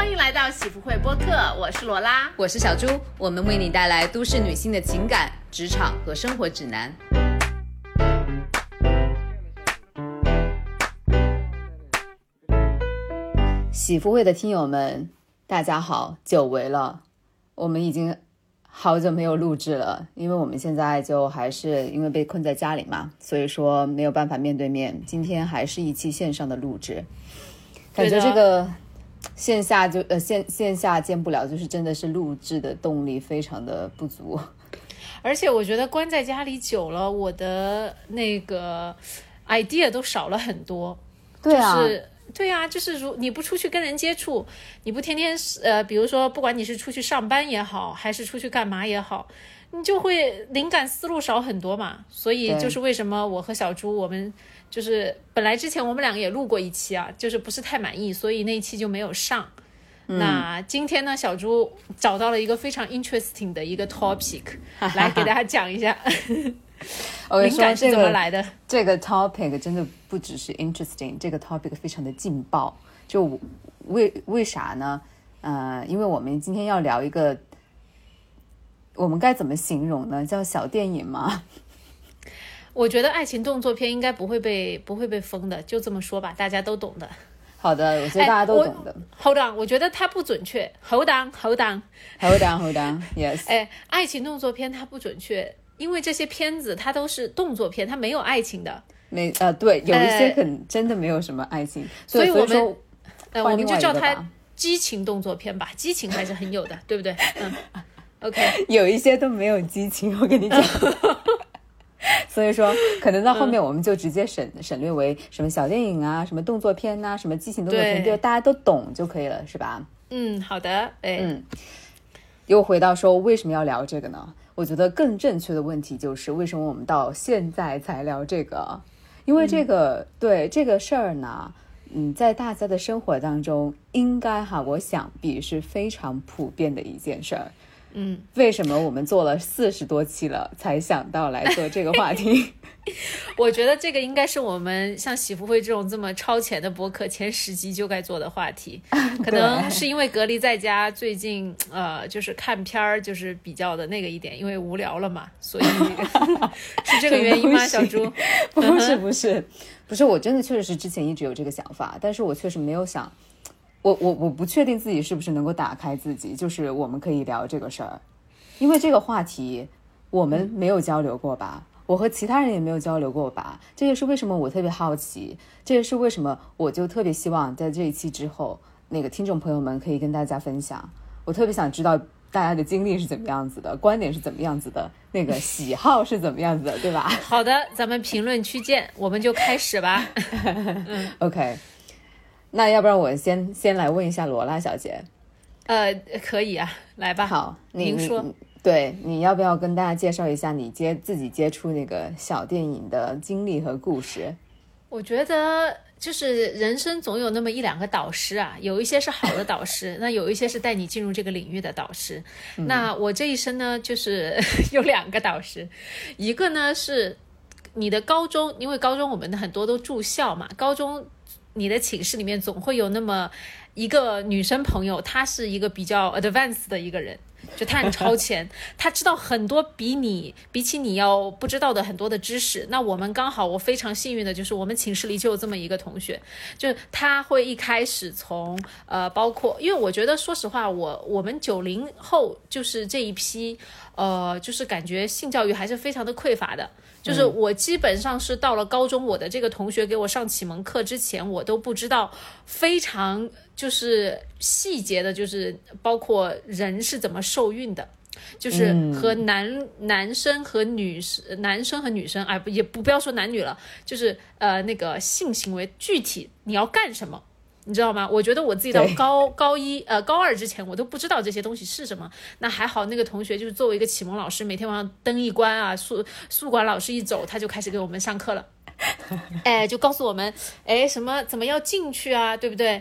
欢迎来到喜福会播客，我是罗拉，我是小朱，我们为你带来都市女性的情感、职场和生活指南。喜福会的听友们，大家好，久违了，我们已经好久没有录制了，因为我们现在就还是因为被困在家里嘛，所以说没有办法面对面。今天还是一期线上的录制，感觉这个线下就呃线线下见不了，就是真的是录制的动力非常的不足。而且我觉得关在家里久了，我的那个 idea 都少了很多。对啊。对啊，就是如你不出去跟人接触，你不天天呃，比如说不管你是出去上班也好，还是出去干嘛也好，你就会灵感思路少很多嘛。所以就是为什么我和小朱我们就是本来之前我们两个也录过一期啊，就是不是太满意，所以那一期就没有上。那今天呢，小猪找到了一个非常 interesting 的一个 topic 来给大家讲一下。灵感是怎么来的？这个 topic 真的不只是 interesting，这个 topic 非常的劲爆。就为为啥呢？呃，因为我们今天要聊一个，我们该怎么形容呢？叫小电影吗？我觉得爱情动作片应该不会被不会被封的，就这么说吧，大家都懂的。好的，我觉得大家都懂的。Hold on，我觉得它不准确。Hold on，Hold on，Hold on，Hold on，Yes。哎，爱情动作片它不准确。因为这些片子它都是动作片，它没有爱情的。没呃，对，有一些很真的没有什么爱情，所以我们呃，我们就叫它激情动作片吧。激情还是很有的，对不对？嗯，OK。有一些都没有激情，我跟你讲。所以说，可能到后面我们就直接省省略为什么小电影啊，什么动作片呐，什么激情动作片，就大家都懂就可以了，是吧？嗯，好的。哎，嗯。又回到说，为什么要聊这个呢？我觉得更正确的问题就是为什么我们到现在才聊这个？因为这个对这个事儿呢，嗯，在大家的生活当中，应该哈，我想必是非常普遍的一件事儿。嗯，为什么我们做了四十多期了才想到来做这个话题？我觉得这个应该是我们像喜福会这种这么超前的博客前十集就该做的话题。可能是因为隔离在家，最近呃，就是看片儿就是比较的那个一点，因为无聊了嘛，所以 是这个原因吗？小猪？不是不是不是，我真的确实是之前一直有这个想法，但是我确实没有想。我我我不确定自己是不是能够打开自己，就是我们可以聊这个事儿，因为这个话题我们没有交流过吧，我和其他人也没有交流过吧，这也是为什么我特别好奇，这也是为什么我就特别希望在这一期之后，那个听众朋友们可以跟大家分享，我特别想知道大家的经历是怎么样子的，观点是怎么样子的，那个喜好是怎么样子的，对吧？好的，咱们评论区见，我们就开始吧。嗯，OK。那要不然我先先来问一下罗拉小姐，呃，可以啊，来吧。好，您说，对，你要不要跟大家介绍一下你接自己接触那个小电影的经历和故事？我觉得就是人生总有那么一两个导师啊，有一些是好的导师，那有一些是带你进入这个领域的导师。那我这一生呢，就是有两个导师，一个呢是你的高中，因为高中我们的很多都住校嘛，高中。你的寝室里面总会有那么一个女生朋友，她是一个比较 advanced 的一个人，就他很超前，他知道很多比你比起你要不知道的很多的知识。那我们刚好，我非常幸运的就是我们寝室里就有这么一个同学，就他会一开始从呃，包括因为我觉得说实话，我我们九零后就是这一批，呃，就是感觉性教育还是非常的匮乏的。就是我基本上是到了高中，我的这个同学给我上启蒙课之前，我都不知道非常就是细节的，就是包括人是怎么受孕的，就是和男男生和女生，男生和女生，哎不也不不要说男女了，就是呃那个性行为具体你要干什么。你知道吗？我觉得我自己到高高一呃高二之前，我都不知道这些东西是什么。那还好，那个同学就是作为一个启蒙老师，每天晚上灯一关啊，宿宿管老师一走，他就开始给我们上课了。哎，就告诉我们，哎，什么怎么要进去啊，对不对？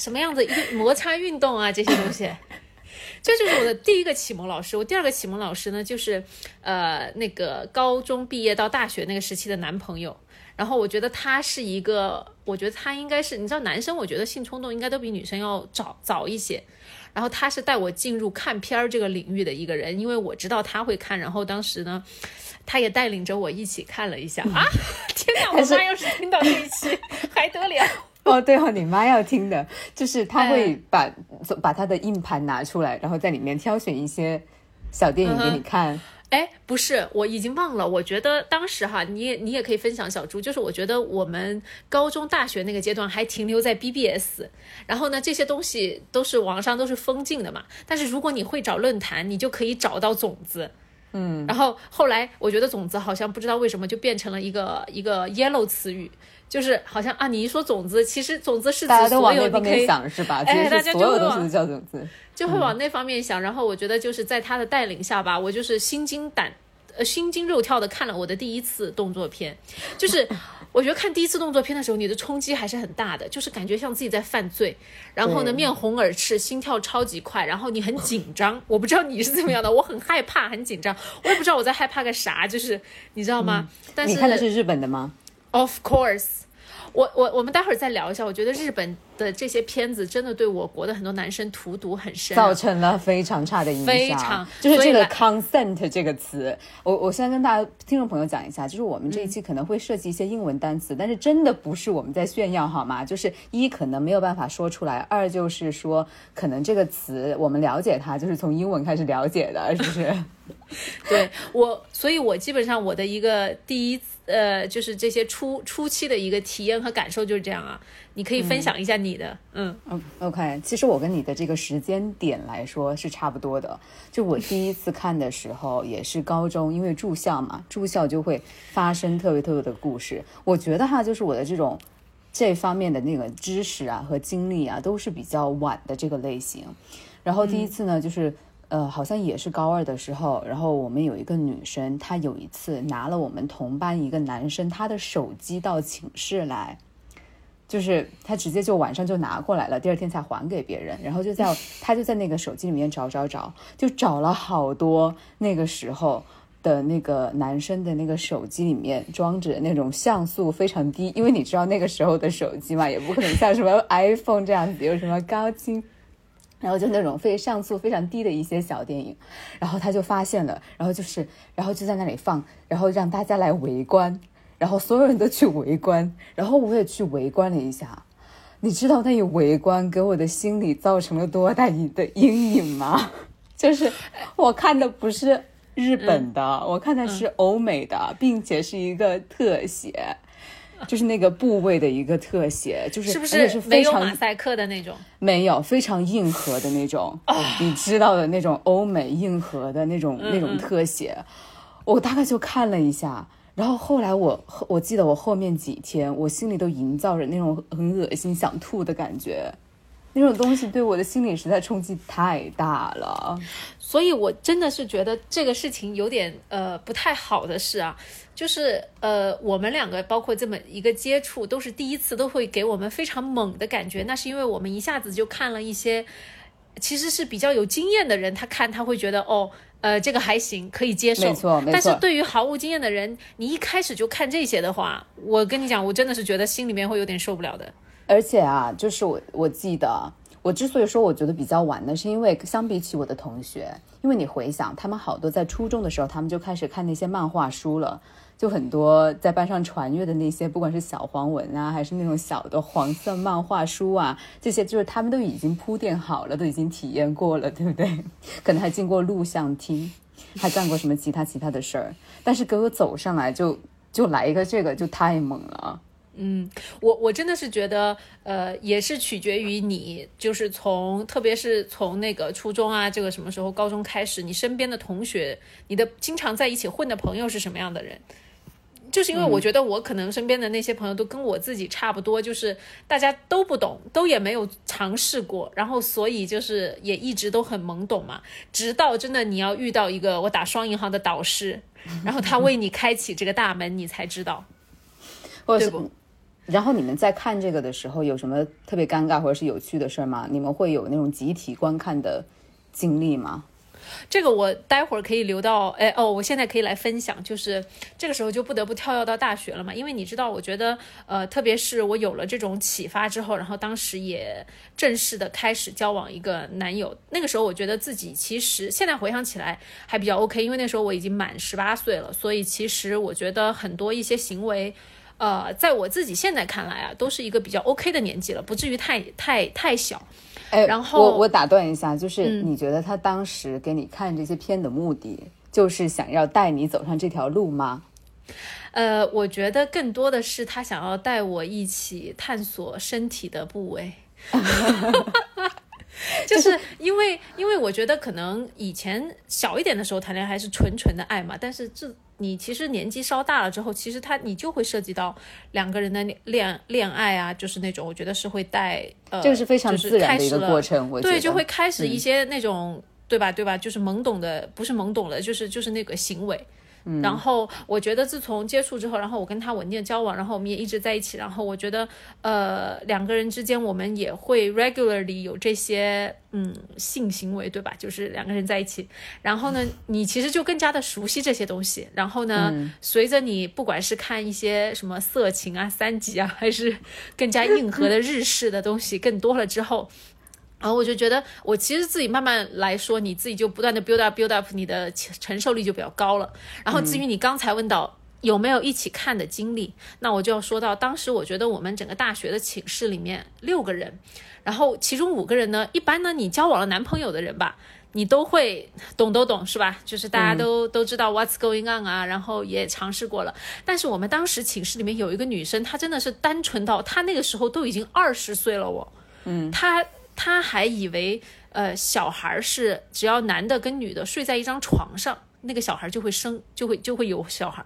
什么样子一摩擦运动啊，这些东西，这就是我的第一个启蒙老师。我第二个启蒙老师呢，就是呃那个高中毕业到大学那个时期的男朋友。然后我觉得他是一个。我觉得他应该是，你知道，男生我觉得性冲动应该都比女生要早早一些。然后他是带我进入看片儿这个领域的一个人，因为我知道他会看，然后当时呢，他也带领着我一起看了一下啊！天哪，我妈要是听到这一期 还得了？哦，对哦，你妈要听的，就是他会把把他的硬盘拿出来，然后在里面挑选一些小电影给你看。哎，不是，我已经忘了。我觉得当时哈，你也你也可以分享小猪，就是我觉得我们高中、大学那个阶段还停留在 BBS，然后呢，这些东西都是网上都是封禁的嘛。但是如果你会找论坛，你就可以找到种子。嗯，然后后来我觉得种子好像不知道为什么就变成了一个一个 yellow 词语。就是好像啊，你一说种子，其实种子是大家都往那方面想是吧？哎，大家所有东西叫种子，就会往那方面想。然后我觉得就是在他的带领下吧，我就是心惊胆呃心惊肉跳的看了我的第一次动作片。就是我觉得看第一次动作片的时候，你的冲击还是很大的，就是感觉像自己在犯罪，然后呢面红耳赤，心跳超级快，然后你很紧张。我不知道你是怎么样的，我很害怕，很紧张，我也不知道我在害怕个啥，就是你知道吗？但是你看的是日本的吗？Of course。我我我们待会儿再聊一下，我觉得日本的这些片子真的对我国的很多男生荼毒很深，造成了非常差的影响。非常就是这个 consent 这个词，我我先跟大家听众朋友讲一下，就是我们这一期可能会涉及一些英文单词，但是真的不是我们在炫耀好吗？就是一可能没有办法说出来，二就是说可能这个词我们了解它就是从英文开始了解的，是不是？对我，所以我基本上我的一个第一。呃，就是这些初初期的一个体验和感受就是这样啊，你可以分享一下你的，嗯。嗯，OK，其实我跟你的这个时间点来说是差不多的，就我第一次看的时候也是高中，因为住校嘛，住校就会发生特别特别的故事，我觉得哈，就是我的这种这方面的那个知识啊和经历啊都是比较晚的这个类型，然后第一次呢就是。呃，好像也是高二的时候，然后我们有一个女生，她有一次拿了我们同班一个男生他的手机到寝室来，就是他直接就晚上就拿过来了，第二天才还给别人，然后就在 他就在那个手机里面找找找，就找了好多那个时候的那个男生的那个手机里面装着那种像素非常低，因为你知道那个时候的手机嘛，也不可能像什么 iPhone 这样子有什么高清。然后就那种非像素非常低的一些小电影，然后他就发现了，然后就是，然后就在那里放，然后让大家来围观，然后所有人都去围观，然后我也去围观了一下，你知道那一围观给我的心里造成了多大的阴影吗？就是我看的不是日本的，我看的是欧美的，并且是一个特写。就是那个部位的一个特写，就是是不是是非常马赛克的那种？没有，非常硬核的那种，你知道的那种欧美硬核的那种那种特写。我大概就看了一下，然后后来我我记得我后面几天，我心里都营造着那种很恶心、想吐的感觉。那种东西对我的心理实在冲击太大了，所以我真的是觉得这个事情有点呃不太好的事啊。就是呃，我们两个包括这么一个接触，都是第一次，都会给我们非常猛的感觉。那是因为我们一下子就看了一些，其实是比较有经验的人，他看他会觉得哦，呃，这个还行，可以接受。没错，没错。但是对于毫无经验的人，你一开始就看这些的话，我跟你讲，我真的是觉得心里面会有点受不了的。而且啊，就是我我记得，我之所以说我觉得比较晚呢，是因为相比起我的同学，因为你回想，他们好多在初中的时候，他们就开始看那些漫画书了。就很多在班上传阅的那些，不管是小黄文啊，还是那种小的黄色漫画书啊，这些就是他们都已经铺垫好了，都已经体验过了，对不对？可能还进过录像厅，还干过什么其他其他的事儿。但是给我走上来就就来一个这个，就太猛了。嗯，我我真的是觉得，呃，也是取决于你，就是从特别是从那个初中啊，这个什么时候高中开始，你身边的同学，你的经常在一起混的朋友是什么样的人？就是因为我觉得我可能身边的那些朋友都跟我自己差不多，就是大家都不懂，都也没有尝试过，然后所以就是也一直都很懵懂嘛。直到真的你要遇到一个我打双引号的导师，然后他为你开启这个大门，你才知道，对不？然后你们在看这个的时候有什么特别尴尬或者是有趣的事儿吗？你们会有那种集体观看的经历吗？这个我待会儿可以留到，哎哦，我现在可以来分享，就是这个时候就不得不跳跃到大学了嘛，因为你知道，我觉得，呃，特别是我有了这种启发之后，然后当时也正式的开始交往一个男友，那个时候我觉得自己其实现在回想起来还比较 OK，因为那时候我已经满十八岁了，所以其实我觉得很多一些行为，呃，在我自己现在看来啊，都是一个比较 OK 的年纪了，不至于太太太小。哎，然后我我打断一下，就是你觉得他当时给你看这些片的目的，就是想要带你走上这条路吗？呃，我觉得更多的是他想要带我一起探索身体的部位，就是因为因为我觉得可能以前小一点的时候谈恋爱还是纯纯的爱嘛，但是这你其实年纪稍大了之后，其实他你就会涉及到两个人的恋恋爱啊，就是那种我觉得是会带呃，这个是非常就是自然的一个开始了。过程，我觉得。对，就会开始一些那种、对吧对吧，就是懵懂的，不是懵懂的，就是就是那个行为。然后我觉得自从接触之后，然后我跟他稳定的交往，然后我们也一直在一起，然后我觉得呃两个人之间我们也会 regularly 有这些嗯性行为，对吧？就是两个人在一起，然后呢，你其实就更加的熟悉这些东西，然后呢，随着你不管是看一些什么色情啊、三级啊，还是更加硬核的日式的东西更多了之后。然后我就觉得，我其实自己慢慢来说，你自己就不断的 build up build up，你的承承受力就比较高了。然后至于你刚才问到有没有一起看的经历，那我就要说到，当时我觉得我们整个大学的寝室里面六个人，然后其中五个人呢，一般呢你交往了男朋友的人吧，你都会懂都懂是吧？就是大家都、都知道 what's going on 啊，然后也尝试过了。但是我们当时寝室里面有一个女生，她真的是单纯到她那个时候都已经二十岁了我，嗯，她。他还以为，呃，小孩是只要男的跟女的睡在一张床上，那个小孩就会生，就会就会有小孩。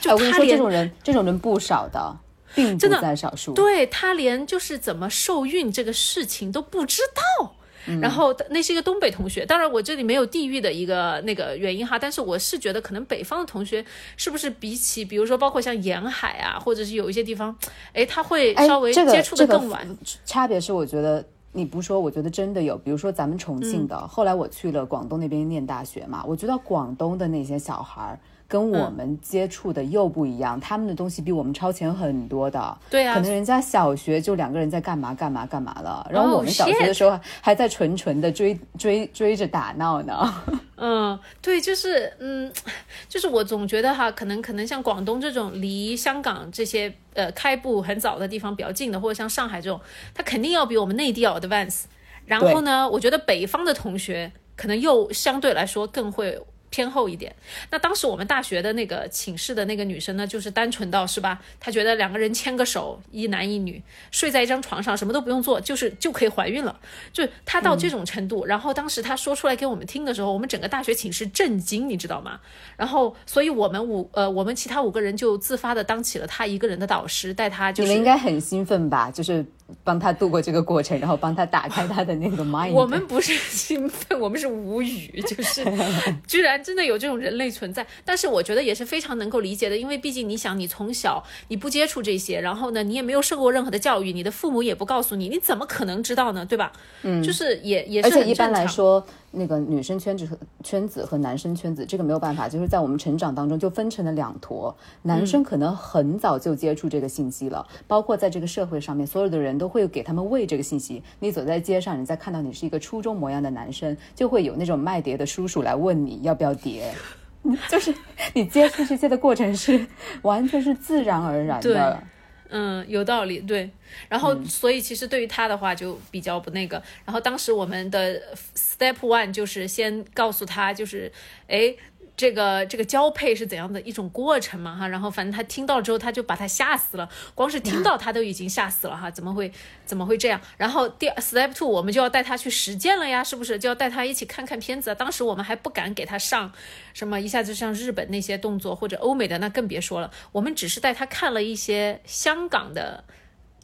就哎我跟你说，他这种人，这种人不少的，并不在少数。对他连就是怎么受孕这个事情都不知道。然后那是一个东北同学，当然我这里没有地域的一个那个原因哈，但是我是觉得可能北方的同学是不是比起比如说包括像沿海啊，或者是有一些地方，哎，他会哎稍微接触的这个更晚。差别是，我觉得你不说，我觉得真的有。比如说咱们重庆的，后来我去了广东那边念大学嘛，我觉得广东的那些小孩儿跟我们接触的又不一样，他们的东西比我们超前很多的。对啊可能人家小学就两个人在干嘛干嘛干嘛了，然后 Oh, 我们小学的时候还在纯纯的追追追着打闹呢。嗯，对，就是嗯，就是我总觉得哈，可能可能像广东这种离香港这些呃开埠很早的地方比较近的，或者像上海这种，它肯定要比我们内地要 advance。然后呢，我觉得北方的同学可能又相对来说更会。偏后一点。那当时我们大学的那个寝室的那个女生呢，就是单纯到是吧？她觉得两个人牵个手，一男一女，睡在一张床上，什么都不用做，就是就可以怀孕了。就她到这种程度。然后当时她说出来给我们听的时候，我们整个大学寝室震惊，你知道吗？然后，所以我们五呃，我们其他五个人就自发的当起了她一个人的导师，带她就你们应。该很兴奋吧？就是帮他度过这个过程，然后帮他打开他的那个 mind。我们不是兴奋，我们是无语，就是 居然真的有这种人类存在。但是我觉得也是非常能够理解的，因为毕竟你想，你从小你不接触这些，然后呢，你也没有受过任何的教育，你的父母也不告诉你，你怎么可能知道呢？对吧？嗯，就是也也是而且一般。来说，那个女生圈子和圈子和男生圈子，这个没有办法，就是在我们成长当中就分成了两坨。男生可能很早就接触这个信息了，包括在这个社会上面，所有的人都会给他们喂这个信息。你走在街上，人家看到你是一个初中模样的男生，就会有那种卖碟的叔叔来问你要不要碟。就是你接触这些的过程是完全是自然而然的。嗯，有道理，对。然后，所以其实对于他的话就比较不那个。然后当时我们的 step one 就是先告诉他，就是哎。这个这个交配是怎样的一种过程嘛哈，然后反正他听到之后他就把他吓死了，光是听到他都已经吓死了哈，怎么会怎么会这样？然后第 step two 我们就要带他去实践了呀，是不是？就要带他一起看看片子啊。当时我们还不敢给他上什么一下子像日本那些动作或者欧美的，那更别说了。我们只是带他看了一些香港的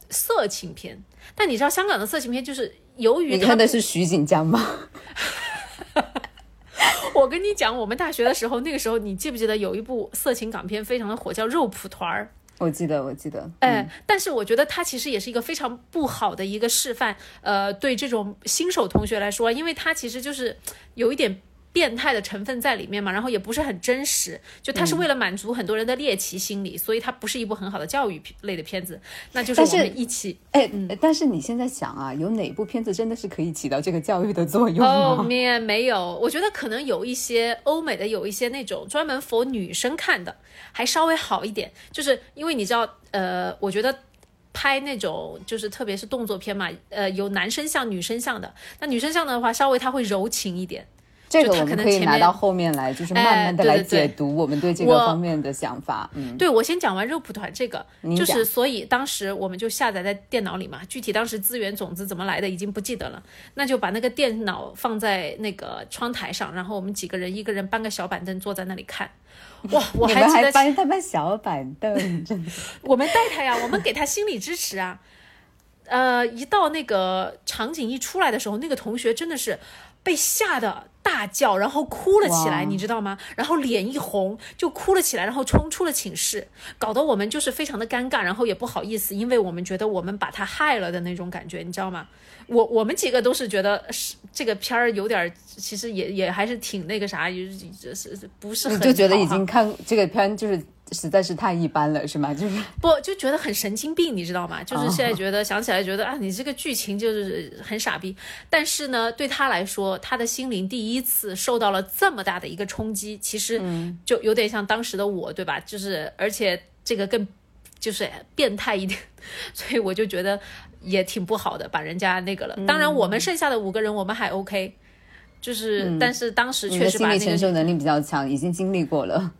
色情片，但你知道香港的色情片就是由于你看的是徐锦江吗？我跟你讲，我们大学的时候，那个时候你记不记得有一部色情港片非常的火，叫《肉蒲团儿》。我记得，我记得。哎，但是我觉得它其实也是一个非常不好的一个示范。呃，对这种新手同学来说，因为它其实就是有一点变态的成分在里面嘛，然后也不是很真实，就它是为了满足很多人的猎奇心理，所以它不是一部很好的教育类的片子。那就是我们一起，哎，但是你现在想啊，有哪部片子真的是可以起到这个教育的作用吗？后面没有，我觉得可能有一些欧美的，有一些那种专门 for 女生看的，还稍微好一点，就是因为你知道，呃，我觉得。拍那种就是特别是动作片嘛，呃，有男生像女生像的，那女生像的话，稍微他会柔情一点。这个我们可以拿到后面来，就是慢慢的来解读我们对这个方面的想法。嗯，对我先讲完肉蒲团这个，就是所以当时我们就下载在电脑里嘛，具体当时资源种子怎么来的已经不记得了，那就把那个电脑放在那个窗台上，然后我们几个人一个人搬个小板凳坐在那里看。哇，我还记得搬他搬小板凳，真的。我们带他呀，我们给他心理支持啊。呃，一到那个场景一出来的时候，那个同学真的是被吓得大叫，然后哭了起来，你知道吗？然后脸一红就哭了起来，然后冲出了寝室，搞得我们就是非常的尴尬，然后也不好意思，因为我们觉得我们把他害了的那种感觉，你知道吗？我我们几个都是觉得是这个片儿有点，其实也也还是挺那个啥，就是不是很就觉得已经看这个片就是实在是太一般了，是吗？就是不就觉得很神经病，你知道吗？就是现在觉得想起来觉得啊，你这个剧情就是很傻逼。但是呢，对他来说，他的心灵第一次受到了这么大的一个冲击，其实就有点像当时的我，对吧？就是而且这个更就是变态一点，所以我就觉得。也挺不好的，把人家那个了。当然，我们剩下的五个人我们还 OK，就是，但是当时确实把那个心理承受能力比较强，已经经历过了。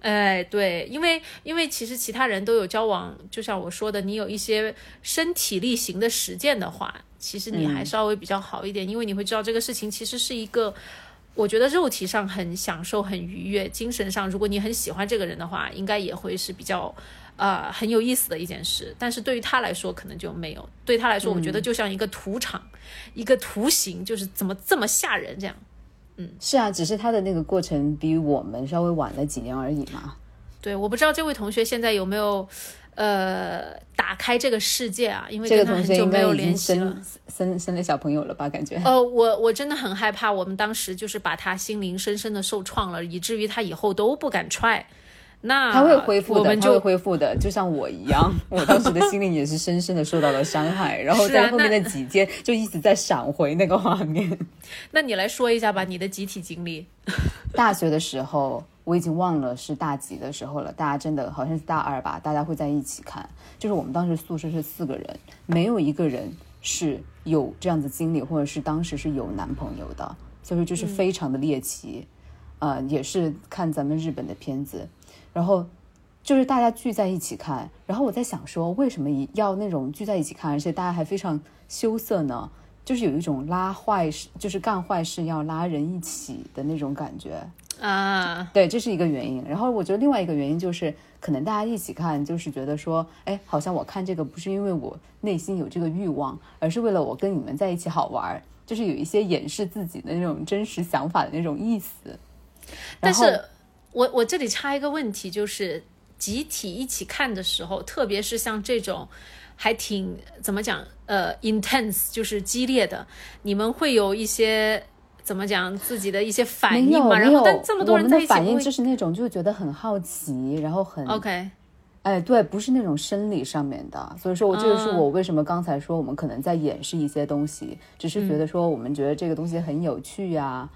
哎，对，因为因为其实其他人都有交往，就像我说的，你有一些身体力行的实践的话，其实你还稍微比较好一点，因为你会知道这个事情其实是一个，我觉得肉体上很享受、很愉悦，精神上如果你很喜欢这个人的话，应该也会是比较。呃，很有意思的一件事，但是对于他来说可能就没有。对他来说，我觉得就像一个图场，一个图形，就是怎么这么吓人这样。嗯，是啊，只是他的那个过程比我们稍微晚了几年而已嘛。对，我不知道这位同学现在有没有呃打开这个世界啊？因为这个同学应该已经生生生了小朋友了吧？感觉。呃，我我真的很害怕，我们当时就是把他心灵深深的受创了，以至于他以后都不敢踹。那他会恢复的，他会恢复的，就像我一样，我当时的心灵也是深深的受到了伤害，然后在后面的几天就一直在闪回那个画面。那你来说一下吧，你的集体经历。大学的时候我已经忘了是大几的时候了，大家真的好像是大二吧，大家会在一起看。就是我们当时宿舍是四个人，没有一个人是有这样子经历，或者是当时是有男朋友的，所以说就是非常的猎奇。呃，也是看咱们日本的片子。然后就是大家聚在一起看，然后我在想说，为什么要那种聚在一起看，而且大家还非常羞涩呢？就是有一种拉坏事，就是干坏事要拉人一起的那种感觉啊。对，这是一个原因。然后我觉得另外一个原因就是，可能大家一起看，就是觉得说，哎，好像我看这个不是因为我内心有这个欲望，而是为了我跟你们在一起好玩，就是有一些掩饰自己的那种真实想法的那种意思。但是。我我这里插一个问题，就是集体一起看的时候，特别是像这种还挺怎么讲，呃，intense，就是激烈的，你们会有一些怎么讲自己的一些反应嘛？然后但这么多人在一起，反应就是那种就觉得很好奇，然后很 OK，哎，对，不是那种生理上面的，所以说我这个是我为什么刚才说我们可能在掩饰一些东西，只是觉得说我们觉得这个东西很有趣呀。啊，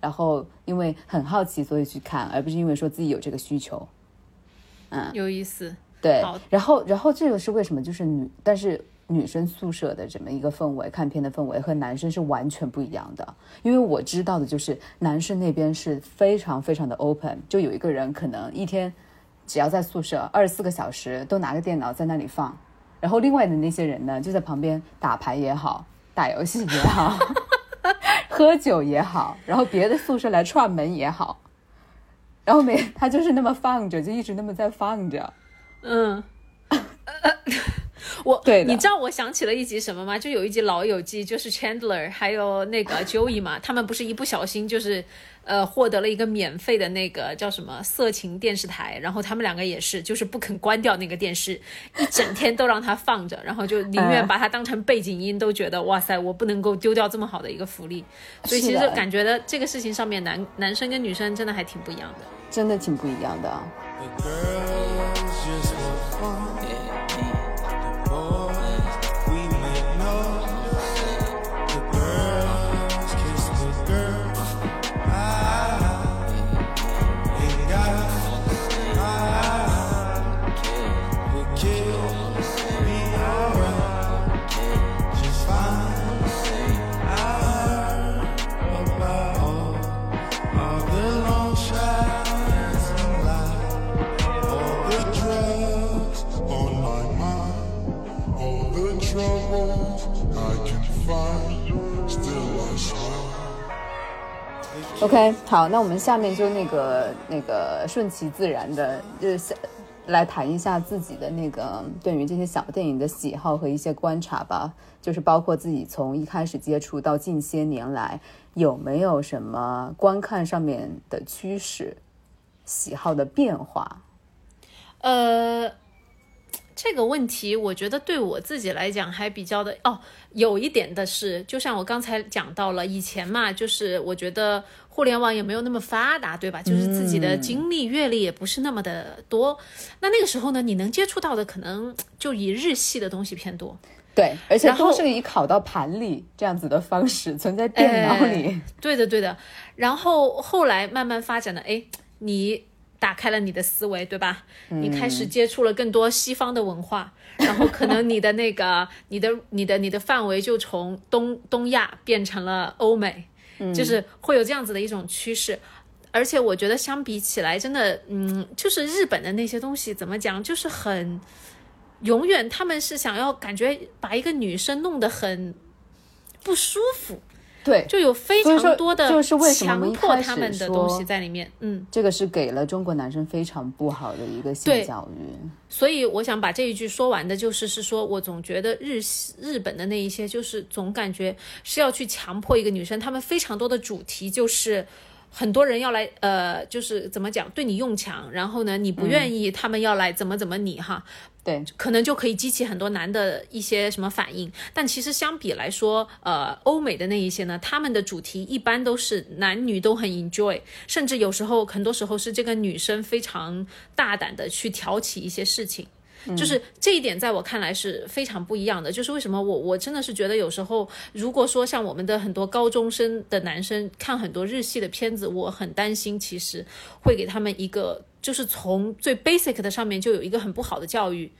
然后因为很好奇，所以去看，而不是因为说自己有这个需求。嗯，有意思。对，然后，然后这个是为什么？就是女，但是女生宿舍的这么一个氛围，看片的氛围和男生是完全不一样的。因为我知道的就是男生那边是非常非常的 open，就有一个人可能一天只要在宿舍二十四个小时都拿个电脑在那里放，然后另外的那些人呢就在旁边打牌也好，打游戏也好。喝酒也好，然后别的宿舍来串门也好，然后没他就是那么放着，就一直那么在放着。嗯，我对你知道我想起了一集什么吗？就有一集《老友记》，就是 Chandler 还有那个 Joey 嘛，他们不是一不小心就是呃获得了一个免费的那个叫什么色情电视台，然后他们两个也是就是不肯关掉那个电视，一整天都让它放着，然后就宁愿把它当成背景音，都觉得哇塞，我不能够丢掉这么好的一个福利。所以其实感觉的这个事情上面男男生跟女生真的还挺不一样的。真的挺不一样的。The girls OK，好，那我们下面就那个那个顺其自然的，就是来谈一下自己的那个对于这些小电影的喜好和一些观察吧，就是包括自己从一开始接触到近些年来有没有什么观看上面的趋势、喜好的变化。呃，这个问题我觉得对我自己来讲还比较的哦，有一点的是，就像我刚才讲到了，以前嘛，就是我觉得互联网也没有那么发达，对吧？就是自己的经历阅历也不是那么的多，那那个时候呢，你能接触到的可能就以日系的东西偏多。对，而且都是以拷到盘里这样子的方式存在电脑里。哎对的，对的。然后后来慢慢发展的，哎，你打开了你的思维，对吧？你开始接触了更多西方的文化，然后可能你的那个、你的、你的、你的范围就从东东亚变成了欧美，就是会有这样子的一种趋势。而且我觉得相比起来，真的，嗯，就是日本的那些东西怎么讲，就是很。永远他们是想要感觉把一个女生弄得很不舒服，对，就有非常多的就是为什么强迫他们的东说西在里面，嗯，这个是给了中国男生非常不好的一个性对教育。所以我想把这一句说完的，就是是说我总觉得日系日本的那一些，就是总感觉是要去强迫一个女生，他们非常多的主题就是。很多人要来，呃，就是怎么讲，对你用强，然后呢，你不愿意，他们要来怎么怎么你哈，对，可能就可以激起很多男的一些什么反应。但其实相比来说，呃，欧美的那一些呢，他们的主题一般都是男女都很 enjoy，甚至有时候很多时候是这个女生非常大胆的去挑起一些事情。就是这一点，在我看来是非常不一样的。就是为什么我我真的是觉得有时候，如果说像我们的很多高中生的男生看很多日系的片子，我很担心，其实会给他们一个就是从最 basic 的上面就有一个很不好的教育。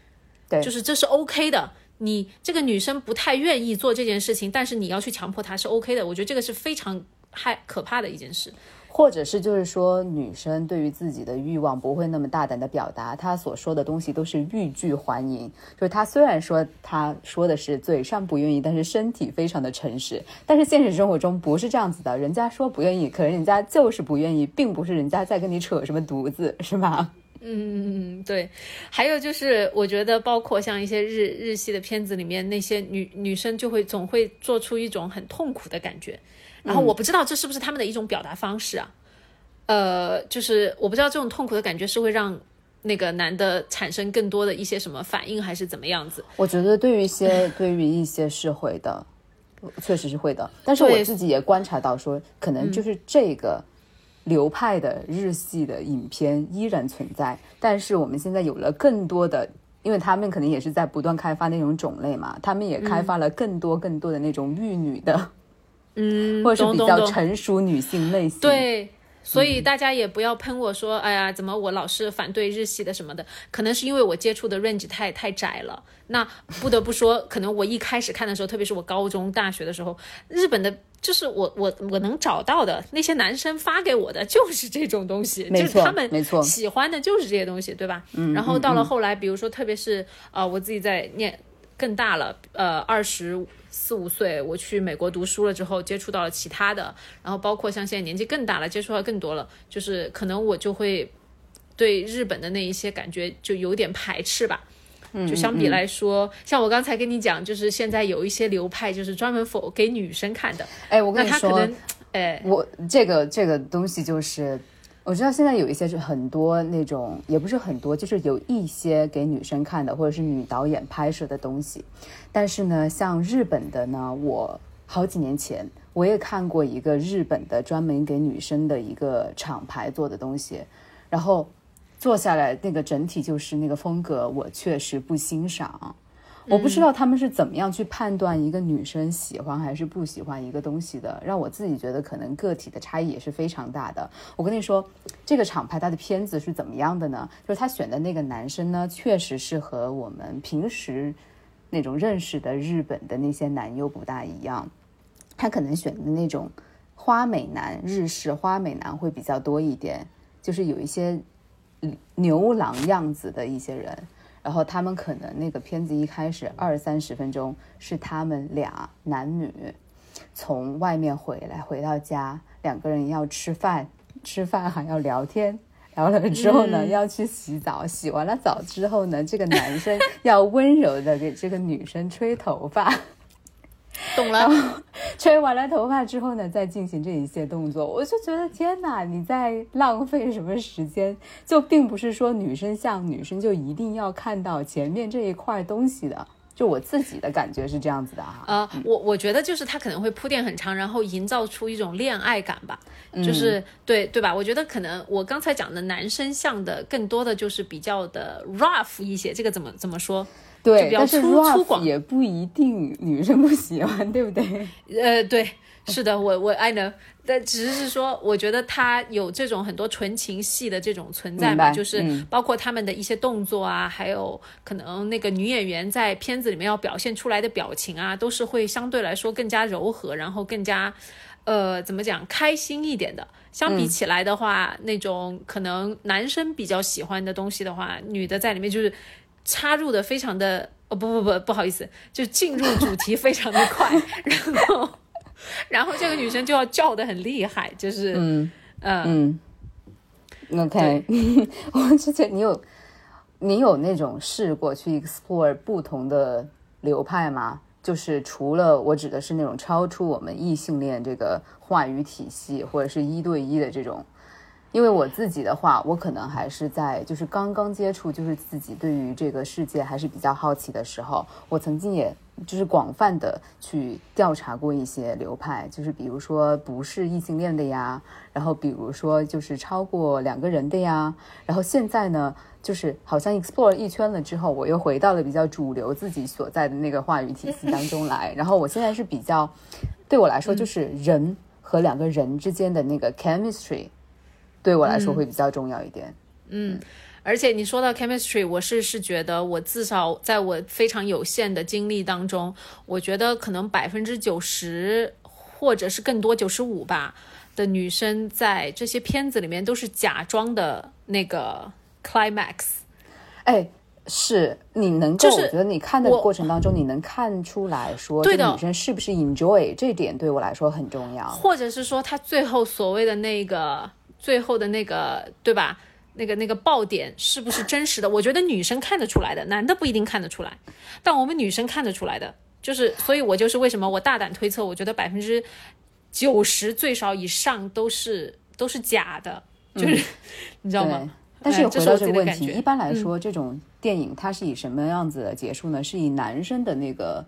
对就是这是 OK 的。你这个女生不太愿意做这件事情，但是你要去强迫她是 OK 的。我觉得这个是非常害可怕的一件事。或者是就是说，女生对于自己的欲望不会那么大胆的表达，她所说的东西都是欲拒还迎。就是她虽然说她说的是嘴上不愿意，但是身体非常的诚实。但是现实生活中不是这样子的，人家说不愿意，可能人家就是不愿意，并不是人家在跟你扯什么犊子，是吧？嗯，对。还有就是，我觉得包括像一些日日系的片子里面，那些女女生就会总会做出一种很痛苦的感觉。然后我不知道这是不是他们的一种表达方式啊？呃，就是我不知道这种痛苦的感觉是会让那个男的产生更多的一些什么反应，还是怎么样子？我觉得对于一些 对于一些是会的，确实是会的。但是我自己也观察到说，可能就是这个流派的日系的影片依然存在，但是我们现在有了更多的。因为他们可能也是在不断开发那种种类嘛，他们也开发了更多更多的那种玉女的，嗯，或者是比较成熟女性类型。对，所以大家也不要喷我说，哎呀，怎么我老是反对日系的什么的？可能是因为我接触的 range 太太窄了。那不得不说，可能我一开始看的时候，特别是我高中、大学的时候，日本的，就是我我我能找到的那些男生发给我的就是这种东西，就是他们没错喜欢的就是这些东西，对吧？嗯。然后到了后来，比如说，特别是啊、呃我自己在念更大了，呃，二十四五岁，我去美国读书了之后，接触到了其他的，然后包括像现在年纪更大了，接触到更多了，就是可能我就会对日本的那一些感觉就有点排斥吧。就相比来说，像我刚才跟你讲，就是现在有一些流派就是专门否给女生看的，哎，我跟你说，哎，我这个这个东西就是，我知道现在有一些是很多那种，也不是很多，就是有一些给女生看的，或者是女导演拍摄的东西。但是呢，像日本的呢，我好几年前我也看过一个日本的专门给女生的一个厂牌做的东西，然后做下来那个整体就是那个风格，我确实不欣赏。我不知道他们是怎么样去判断一个女生喜欢还是不喜欢一个东西的，让我自己觉得可能个体的差异也是非常大的。我跟你说，这个厂牌它的片子是怎么样的呢？就是他选的那个男生呢，确实是和我们平时那种认识的日本的那些男优不大一样，他可能选的那种花美男、日式花美男会比较多一点，就是有一些牛郎样子的一些人。然后他们可能那个片子一开始二三十分钟是他们俩男女从外面回来，回到家两个人要吃饭，吃饭还要聊天，聊了之后呢、要去洗澡，洗完了澡之后呢，这个男生 要温柔的给这个女生吹头发。懂了。吹完了头发之后呢，再进行这一些动作，我就觉得天哪，你在浪费什么时间？就并不是说女生像女生就一定要看到前面这一块东西的，就我自己的感觉是这样子的哈。呃，我我觉得就是他可能会铺垫很长，然后营造出一种恋爱感吧，就是、对对吧？我觉得可能我刚才讲的男生像的更多的就是比较的 rough 一些，这个怎么怎么说？就对，比较但是粗粗犷也不一定女生不喜欢，对不对？呃，对，是的，我我 I know，但只是说，我觉得他有这种很多纯情戏的这种存在嘛，就是嗯包括他们的一些动作啊，还有可能那个女演员在片子里面要表现出来的表情啊，都是会相对来说更加柔和，然后更加呃怎么讲开心一点的。相比起来的话，那种可能男生比较喜欢的东西的话，女的在里面就是插入的非常的。哦不不不，不好意思，就进入主题非常的快，然后然后这个女生就要叫的很厉害，就是嗯呃嗯，OK，我之前你有你有那种试过去 explore 不同的流派吗？就是除了我指的是那种超出我们异性恋这个话语体系或者是一对一的这种，因为我自己的话，我可能还是在就是刚刚接触，就是自己对于这个世界还是比较好奇的时候，我曾经也就是广泛的去调查过一些流派，就是比如说不是异性恋的呀，然后比如说就是超过两个人的呀，然后现在呢，就是好像 explore 一圈了之后，我又回到了比较主流自己所在的那个话语体系当中来，然后我现在是比较对我来说就是人和两个人之间的那个 chemistry。对我来说会比较重要一点。嗯而且你说到 chemistry，我是是觉得我至少在我非常有限的经历当中，我觉得可能百分之九十或者是更多九十五吧的女生在这些片子里面都是假装的那个 climax。哎，是你能够，就是我觉得你看的过程当中，你能看出来说，对的这个女生是不是 enjoy，这点对我来说很重要。或者是说她最后所谓的那个最后的那个，对吧？那个那个爆点是不是真实的？我觉得女生看得出来的，男的不一定看得出来，但我们女生看得出来的，就是，所以我就是为什么我大胆推测，我觉得百分之九十最少以上都是都是假的，就是、你知道吗？，但是回到这个问题，一般来说，这种电影它是以什么样子的结束呢？是以男生的那个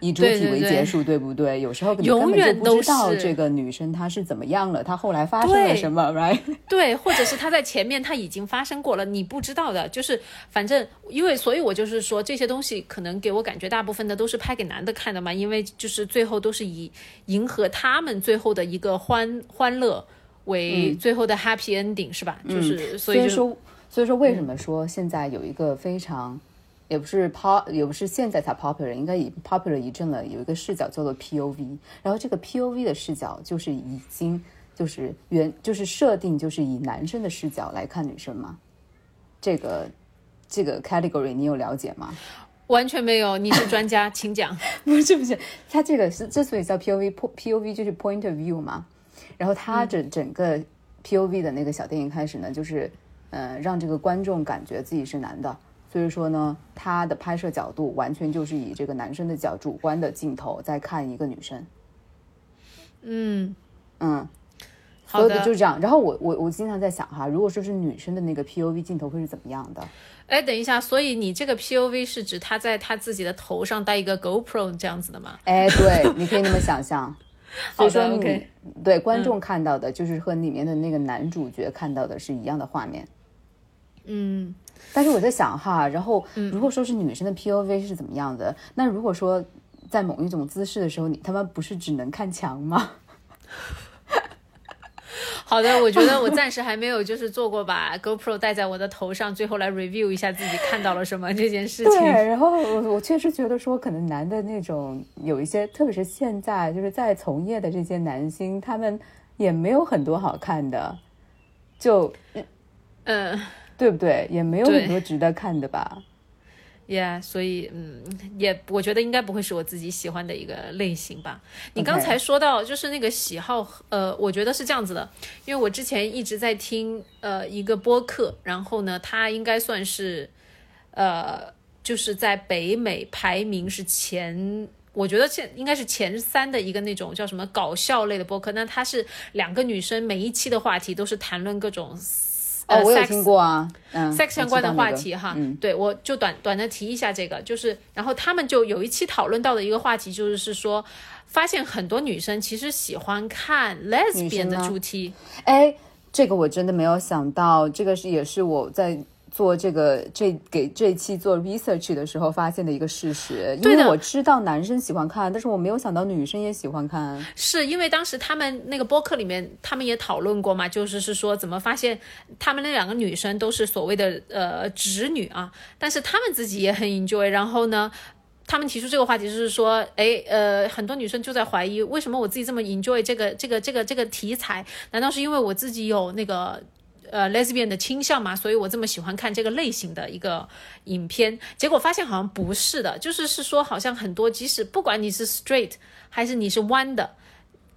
以主体为结束，对不对？有时候你永根本远都就不知道这个女生她是怎么样了，她后来发生了什么，right？对，或者是她在前面她已经发生过了，你不知道的，就是反正因为，所以我就是说这些东西可能给我感觉大部分的都是拍给男的看的嘛，因为就是最后都是以迎合他们最后的一个欢欢乐为最后的 happy ending、是吧？就是所以就所以说，所以说为什么说现在有一个非常，也不是 pop，也不是现在才 popular，应该已 popular 一阵了。有一个视角叫做 POV，然后这个 POV 的视角就是已经就是原就是设定就是以男生的视角来看女生嘛。这个这个 category 你有了解吗？完全没有，你是专家，请讲。不是不是，它这个是之所以叫 POV，POV 就是 point of view 嘛。然后它整整个 POV 的那个小电影开始呢，就是呃让这个观众感觉自己是男的，所以说呢，他的拍摄角度完全就是以这个男生的角主观的镜头在看一个女生。嗯，嗯，所有好的的就是这样。然后我我我经常在想哈，如果说是女生的那个 POV 镜头会是怎么样的？哎，等一下，所以你这个 POV 是指他在他自己的头上戴一个 GoPro 这样子的吗？哎，对，你可以那么想象。所以说你，OK 对观众看到的，就是和里面的那个男主角看到的是一样的画面。嗯，但是我在想哈，然后如果说是女生的 POV 是怎么样的，那如果说在某一种姿势的时候，你他妈不是只能看墙吗？好的，我觉得我暂时还没有就是做过把 GoPro 戴在我的头上，最后来 review 一下自己看到了什么 这件事对，情。然后我我确实觉得说，可能男的那种有一些，特别是现在就是在从业的这些男星，他们也没有很多好看的，就嗯对不对？也没有很多值得看的吧？，Yeah，所以嗯，也我觉得应该不会是我自己喜欢的一个类型吧。你刚才说到就是那个喜好，呃，我觉得是这样子的，因为我之前一直在听呃一个播客，然后呢，它应该算是呃就是在北美排名是前。我觉得现应该是前三的一个那种叫什么搞笑类的播客，那它是两个女生，每一期的话题都是谈论各种呃哦，我听过啊，嗯 sex 相关的话题哈，哈，嗯。对我就短短的提一下这个，就是然后他们就有一期讨论到的一个话题，就是是说发现很多女生其实喜欢看 lesbian 的吗主题，哎，这个我真的没有想到，这个是也是我在做这个这给这一期做 research 的时候发现的一个事实，因为我知道男生喜欢看，但是我没有想到女生也喜欢看。是因为当时他们那个播客里面，他们也讨论过嘛，就是是说怎么发现他们那两个女生都是所谓的呃直女啊，但是他们自己也很 enjoy，然后呢。他们提出这个话题，就是说，哎，呃，很多女生就在怀疑，为什么我自己这么 enjoy 这个这个这个这个题材？难道是因为我自己有那个呃 lesbian 的倾向嘛？所以我这么喜欢看这个类型的一个影片？结果发现好像不是的，就是是说，好像很多即使不管你是 straight 还是你是弯的，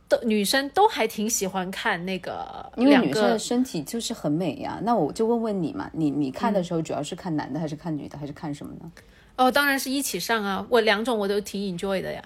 都女生都还挺喜欢看那个两因为女生的个。身体就是很美呀，那我就问问你嘛，你你嗯看的时候主要是看男的还是看女的还是看什么呢？哦，当然是一起上啊，我两种我都挺 enjoy 的呀。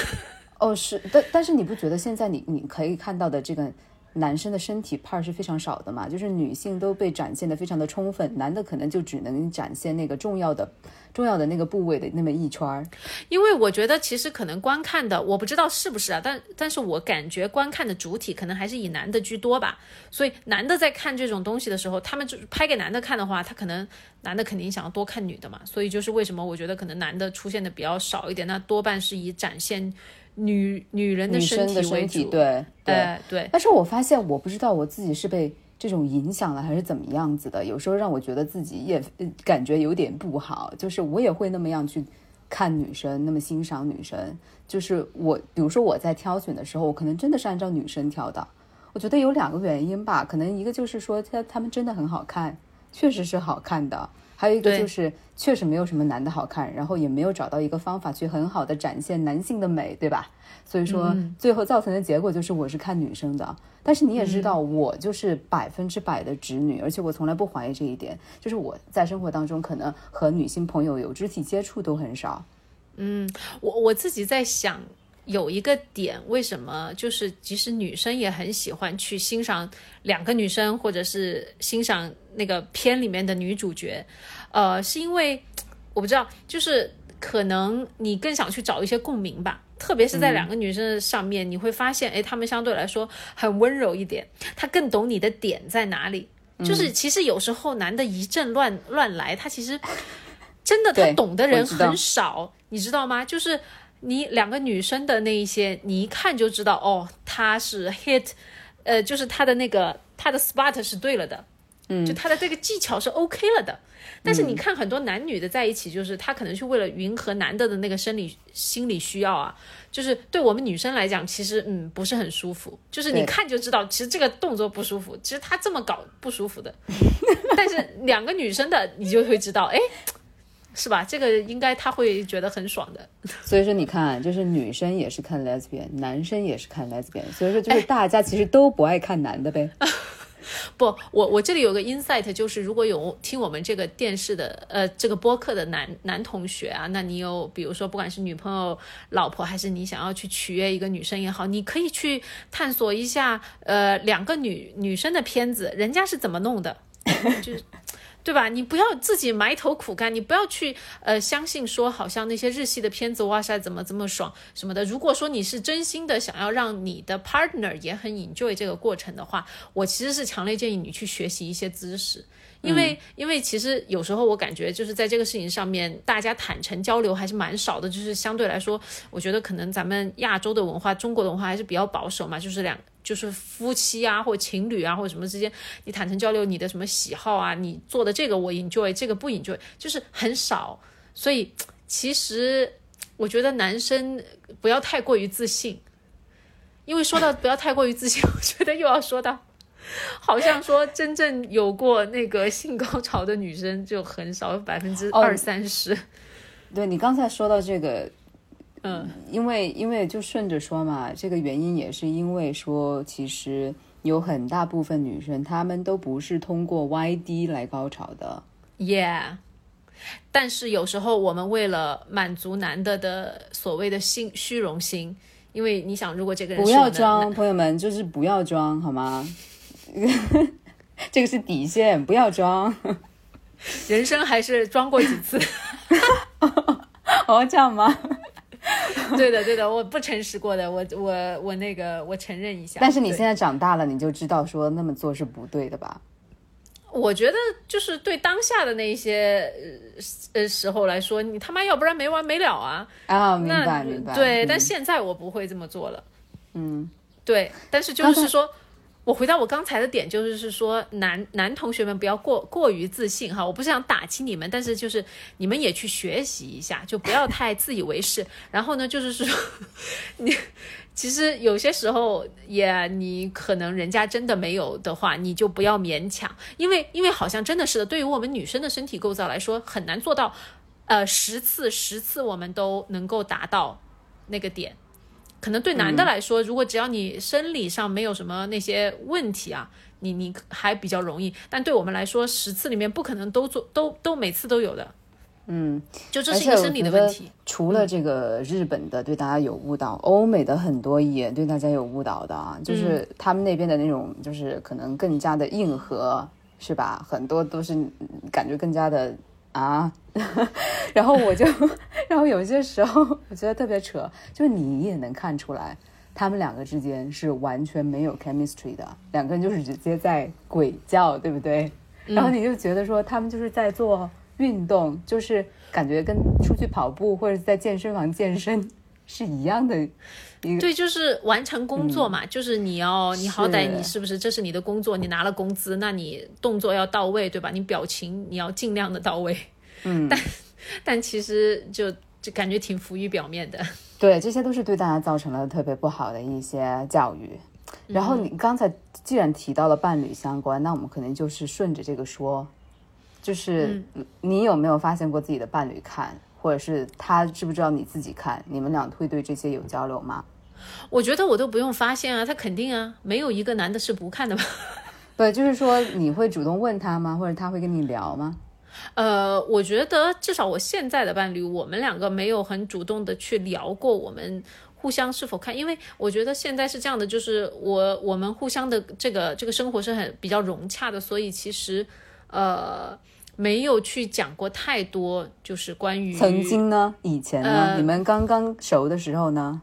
哦，是，但但是你不觉得现在你你可以看到的这个男生的身体 part 是非常少的嘛？就是女性都被展现的非常的充分，男的可能就只能展现那个重要的重要的那个部位的那么一圈儿。因为我觉得其实可能观看的，我不知道是不是啊，但但是我感觉观看的主体可能还是以男的居多吧。所以男的在看这种东西的时候，他们就拍给男的看的话，他可能男的肯定想要多看女的嘛。所以就是为什么我觉得可能男的出现的比较少一点，那多半是以展现女女人的身体为主。体，对对。呃，对，但是我发现，我不知道我自己是被这种影响了还是怎么样子的，有时候让我觉得自己也呃感觉有点不好，就是我也会那么样去看女生，那么欣赏女生。就是我，比如说我在挑选的时候，我可能真的是按照女生挑的。我觉得有两个原因吧，可能一个就是说她她们真的很好看，确实是好看的。还有一个就是，确实没有什么男的好看，然后也没有找到一个方法去很好的展现男性的美，对吧？所以说，最后造成的结果就是我是看女生的。但是你也知道，我就是百分之百的直女，而且我从来不怀疑这一点。就是我在生活当中，可能和女性朋友有肢体接触都很少。嗯我我自己在想，有一个点，为什么就是即使女生也很喜欢去欣赏两个女生，或者是欣赏那个片里面的女主角，呃，是因为我不知道，就是可能你更想去找一些共鸣吧。特别是在两个女生的上面，你会发现，哎，她们相对来说很温柔一点，她更懂你的点在哪里。就是其实有时候男的一阵乱乱来，他其实真的他懂的人很少，你知道吗？就是你两个女生的那一些，你一看就知道，哦，她是 hit，呃，就是她的那个她的 spot 是对了的，嗯，就她的这个技巧是 OK 了的。但是你看很多男女的在一起，就是他可能是为了迎合男的的那个生理心理需要啊，就是对我们女生来讲，其实嗯不是很舒服，就是你看就知道，其实这个动作不舒服，其实他这么搞不舒服的。但是两个女生的，你就会知道，哎，是吧？这个应该他会觉得很爽的。所以说，你看，就是女生也是看 lesbian，男生也是看 lesbian，所以说就是大家其实都不爱看男的呗。不，我我这里有个 insight，就是如果有听我们这个电视的呃这个播客的男男同学啊，那你有比如说不管是女朋友、老婆，还是你想要去取悦一个女生也好，你可以去探索一下呃两个女女生的片子，人家是怎么弄的，就是。对吧？你不要自己埋头苦干，你不要去呃相信说好像那些日系的片子，哇塞，怎么这么爽什么的。如果说你是真心的想要让你的 partner 也很 enjoy 这个过程的话，我其实是强烈建议你去学习一些知识。因为，因为其实有时候我感觉就是在这个事情上面，大家坦诚交流还是蛮少的。就是相对来说，我觉得可能咱们亚洲的文化、中国的文化还是比较保守嘛。就是两，就是夫妻啊，或情侣啊，或者什么之间，你坦诚交流你的什么喜好啊，你做的这个我 enjoy，这个不 enjoy，就是很少。所以其实我觉得男生不要太过于自信，因为说到不要太过于自信，我觉得又要说到。好像说真正有过那个性高潮的女生就很少，百分之二三十。对你刚才说到这个，嗯，因为因为就顺着说嘛，这个原因也是因为说，其实有很大部分女生她们都不是通过 YD 来高潮的。Yeah，但是有时候我们为了满足男的的所谓的性虚荣心，因为你想，如果这个人不要装，朋友们，就是不要装好吗？这个是底线，不要装。人生还是装过几次。哦，这样吗？对的，对的，我不诚实过的，我我我那个我承认一下。但是你现在长大了，你就知道说那么做是不对的吧？我觉得就是对当下的那一些呃呃时候来说，你他妈要不然没完没了啊。啊，明白明白。对，但嗯现在我不会这么做了。嗯，对，但是就是说，我回到我刚才的点，就是是说男男同学们不要过过于自信哈，我不是想打击你们，但是就是你们也去学习一下，就不要太自以为是。然后呢，就是说你。其实有些时候也，你可能人家真的没有的话，你就不要勉强，因为因为好像真的是的，对于我们女生的身体构造来说，很难做到，呃，十次十次我们都能够达到那个点。可能对男的来说，如果只要你生理上没有什么那些问题啊，你你还比较容易。但对我们来说，十次里面不可能都做都都每次都有的。嗯，就这是一个生理的问题。除了这个日本的对大家有误导，欧美的很多也对大家有误导的啊，就是他们那边的那种，就是可能更加的硬核，是吧？很多都是嗯感觉更加的啊，然后我就，然后有些时候我觉得特别扯，就是你也能看出来。他们两个之间是完全没有 chemistry 的，两个人就是直接在鬼叫，对不对？然后你就觉得说他们就是在做运动，就是感觉跟出去跑步或者在健身房健身是一样的。对，就是完成工作嘛，就是你要，你好歹你是不是这是你的工作，你拿了工资，那你动作要到位，对吧？你表情你要尽量的到位，嗯，但但其实就就感觉挺浮于表面的。对，这些都是对大家造成了特别不好的一些教育。然后你刚才既然提到了伴侣相关，那我们可能就是顺着这个说，就是你有没有发现过自己的伴侣看，或者是他知不知道你自己看？你们俩会对这些有交流吗？我觉得我都不用发现啊，他肯定啊，没有一个男的是不看的吧？对，就是说你会主动问他吗？或者他会跟你聊吗？呃，我觉得至少我现在的伴侣，我们两个没有很主动的去聊过我们互相是否看，因为我觉得现在是这样的，就是我我们互相的这个这个生活是很比较融洽的，所以其实呃没有去讲过太多，就是关于曾经呢？以前呢？呃你们刚刚熟的时候呢？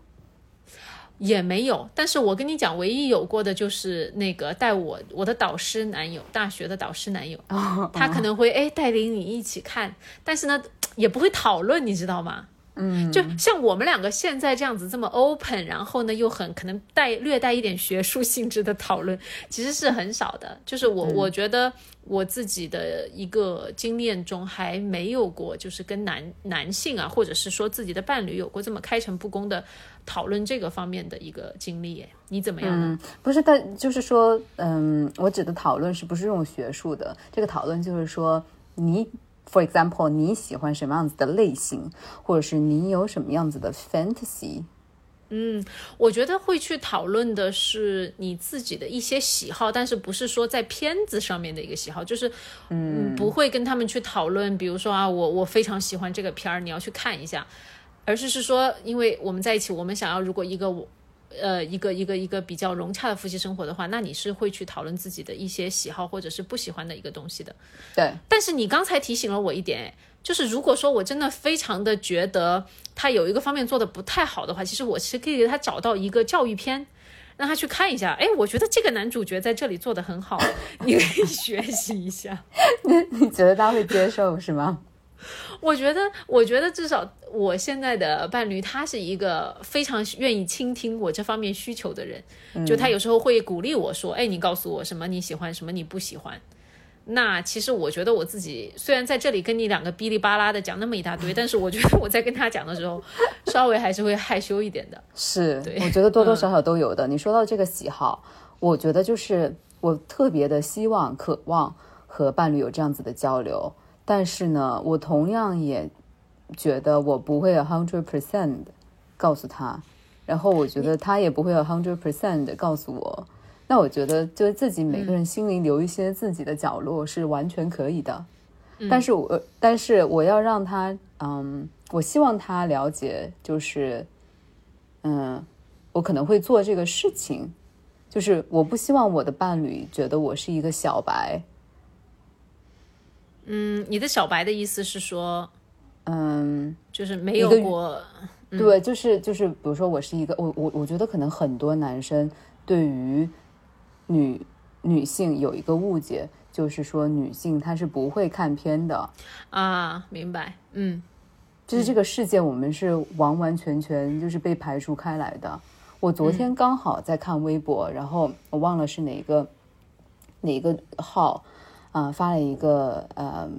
也没有，但是我跟你讲，唯一有过的就是那个带我我的导师男友，大学的导师男友，他可能会哎带领你一起看，但是呢也不会讨论，你知道吗？嗯，就像我们两个现在这样子这么 open，然后呢又很可能带略带一点学术性质的讨论，其实是很少的。就是我、我觉得我自己的一个经验中还没有过，就是跟男男性啊，或者是说自己的伴侣有过这么开诚布公的讨论这个方面的一个经历耶。你怎么样呢？不是，但就是说，嗯，我指的讨论是不是这种学术的？这个讨论就是说，你，for example，你喜欢什么样子的类型，或者是你有什么样子的 fantasy，嗯我觉得会去讨论的是你自己的一些喜好，但是不是说在片子上面的一个喜好，就是嗯，不会跟他们去讨论，比如说啊，我我非常喜欢这个片儿，你要去看一下，而是是说，因为我们在一起，我们想要如果一个我。呃，一个一个一个比较融洽的夫妻生活的话，那你是会去讨论自己的一些喜好或者是不喜欢的一个东西的。对，但是你刚才提醒了我一点，就是如果说我真的非常的觉得他有一个方面做的不太好的话，其实我其实可以给他找到一个教育片，让他去看一下。哎，我觉得这个男主角在这里做的很好，你可以学习一下。你觉得他会接受是吗？我觉得，我觉得至少我现在的伴侣，他是一个非常愿意倾听我这方面需求的人。就他有时候会鼓励我说：“哎，你告诉我什么你喜欢，什么你不喜欢。”那其实我觉得我自己虽然在这里跟你两个哔哩吧啦的讲那么一大堆，但是我觉得我在跟他讲的时候，稍微还是会害羞一点的。是对，我觉得多多少少都有的。你说到这个喜好，我觉得就是我特别的希望、渴望和伴侣有这样子的交流。但是呢，我同样也觉得我不会 a hundred percent 告诉他，然后我觉得他也不会 a hundred percent 告诉我。那我觉得，就自己每个人心里留一些自己的角落是完全可以的。但是我，但是我要让他，嗯，我希望他了解，就是，嗯，我可能会做这个事情，就是我不希望我的伴侣觉得我是一个小白。嗯，你的小白的意思是说，嗯，就是没有过，对，就是就是，比如说我是一个，我我我觉得可能很多男生对于女女性有一个误解，就是说女性她是不会看片的，啊，明白，嗯。就是这个世界我们是完完全全就是被排除开来的。我昨天刚好在看微博，然后我忘了是哪个哪个号啊、发了一个呃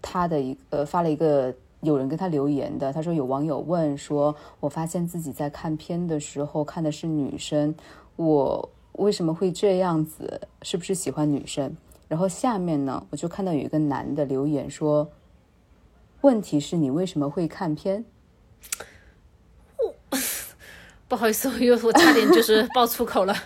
他的一呃发了一个有人跟他留言的，他说有网友问说，我发现自己在看片的时候看的是女生，我为什么会这样子？是不是喜欢女生？然后下面呢，我就看到有一个男的留言说，问题是你为什么会看片？不好意思，我又我差点就是爆粗口了。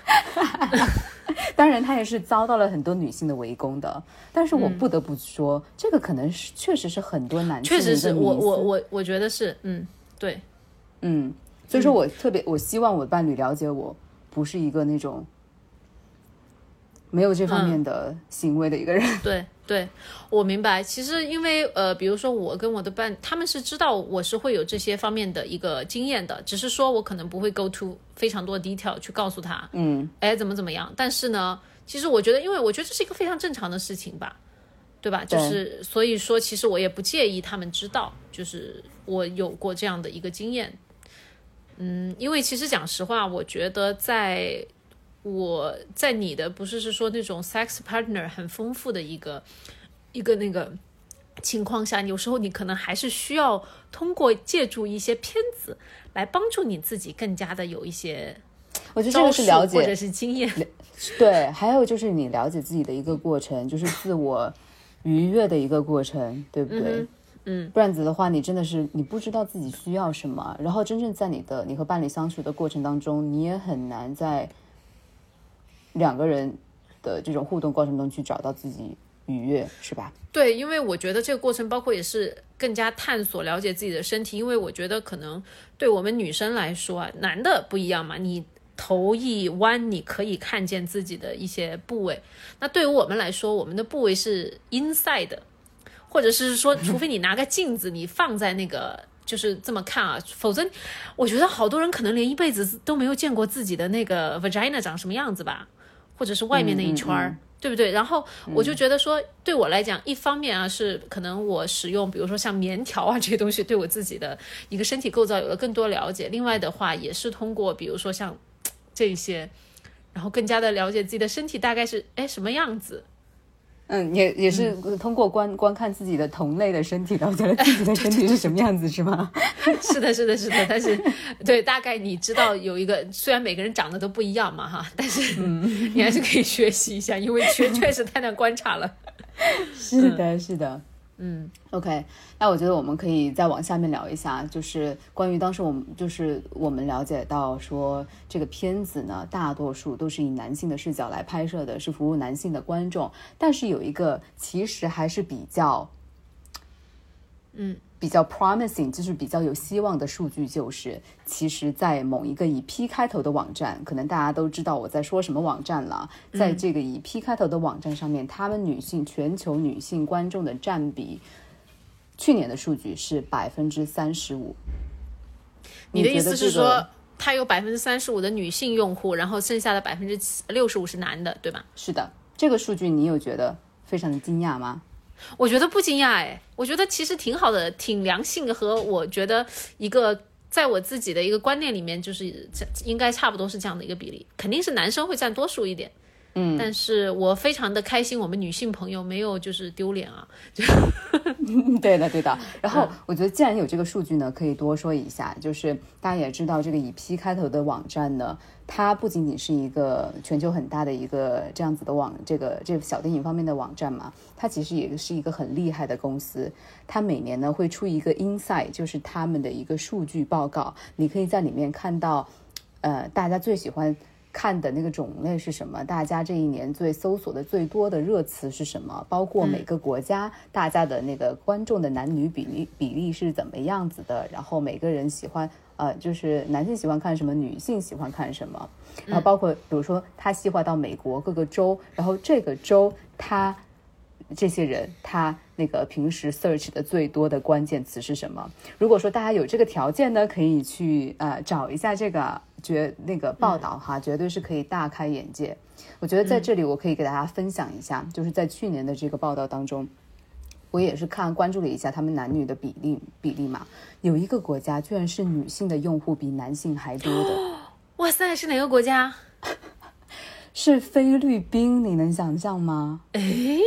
当然，他也是遭到了很多女性的围攻的。但是我不得不说，这个可能是确实是很多男性确实是我我我我觉得是，嗯，对，嗯，所以说我特别，我希望我的伴侣了解我不是一个那种没有这方面的行为的一个人。对对，我明白。其实因为呃，比如说我跟我的伴，他们是知道我是会有这些方面的一个经验的，只是说我可能不会 go to 非常多 detail 去告诉他，嗯，哎，怎么怎么样。但是呢，其实我觉得，因为我觉得这是一个非常正常的事情吧，对吧？就是所以说，其实我也不介意他们知道，就是我有过这样的一个经验。嗯，因为其实讲实话，我觉得在我在你的不是是说那种 sex partner 很丰富的一个一个那个情况下，有时候你可能还是需要通过借助一些片子来帮助你自己更加的有一些我觉得这个是了解或者，是经验。对，还有就是你了解自己的一个过程，就是自我愉悦的一个过程，对不对？嗯，不然子的话，你真的是你不知道自己需要什么，然后真正在你的你和伴侣相处的过程当中，你也很难在两个人的这种互动过程中去找到自己愉悦，是吧？对，因为我觉得这个过程包括也是更加探索、了解自己的身体，因为我觉得可能对我们女生来说啊，男的不一样嘛，你头一弯，你可以看见自己的一些部位。那对于我们来说，我们的部位是 inside 的，或者是说，除非你拿个镜子，你放在那个。就是这么看啊，否则我觉得好多人可能连一辈子都没有见过自己的那个 vagina 长什么样子吧，或者是外面那一圈儿。对不对？然后我就觉得说，对我来讲，一方面啊是可能我使用，比如说像棉条啊这些东西，对我自己的一个身体构造有了更多了解。另外的话，也是通过比如说像这一些，然后更加的了解自己的身体大概是哎什么样子。嗯，也也是通过观、观看自己的同类的身体，了解了自己的 身体是什么样子，是吗？是的，是的，是的。但是对，大概你知道有一个，虽然每个人长得都不一样嘛哈，但是你还是可以学习一下，因为确确实太难观察了。是的，是的。嗯。OK，那我觉得我们可以再往下面聊一下，就是关于当时我们就是我们了解到说这个片子呢，大多数都是以男性的视角来拍摄的，是服务男性的观众，但是有一个其实还是比较，嗯，比较 promising，就是比较有希望的数据，就是其实，在某一个以 P 开头的网站，可能大家都知道我在说什么网站了，在这个以 P 开头的网站上面，他们女性全球女性观众的占比。去年的数据是百分之三十五。你的意思是说，它有百分之三十五的女性用户，然后剩下的百分之六十五是男的，对吧？是的，这个数据你有觉得非常的惊讶吗？我觉得不惊讶哎，我觉得其实挺好的，挺良性，和我觉得一个在我自己的一个观念里面，就是这应该差不多是这样的一个比例，肯定是男生会占多数一点。嗯，但是我非常的开心，我们女性朋友没有就是丢脸啊，就 对的，对的。然后我觉得，既然有这个数据呢，可以多说一下，就是大家也知道，这个以 P 开头的网站呢，它不仅仅是一个全球很大的一个这样子的网，这个这个小电影方面的网站嘛，它其实也是一个很厉害的公司。它每年呢会出一个 Insight，就是他们的一个数据报告，你可以在里面看到，呃，大家最喜欢。看的那个种类是什么？大家这一年最搜索的最多的热词是什么？包括每个国家大家的那个观众的男女比例比例是怎么样子的？然后每个人喜欢呃，就是男性喜欢看什么，女性喜欢看什么？然后包括比如说他细化到美国各个州，然后这个州他这些人他那个平时 search 的最多的关键词是什么？如果说大家有这个条件呢，可以去呃找一下这个绝那个报道哈，绝对是可以大开眼界。我觉得在这里我可以给大家分享一下，就是在去年的这个报道当中，我也是看关注了一下他们男女的比例比例嘛，有一个国家居然是女性的用户比男性还多的，哇塞，是哪个国家？是菲律宾，你能想象吗？诶，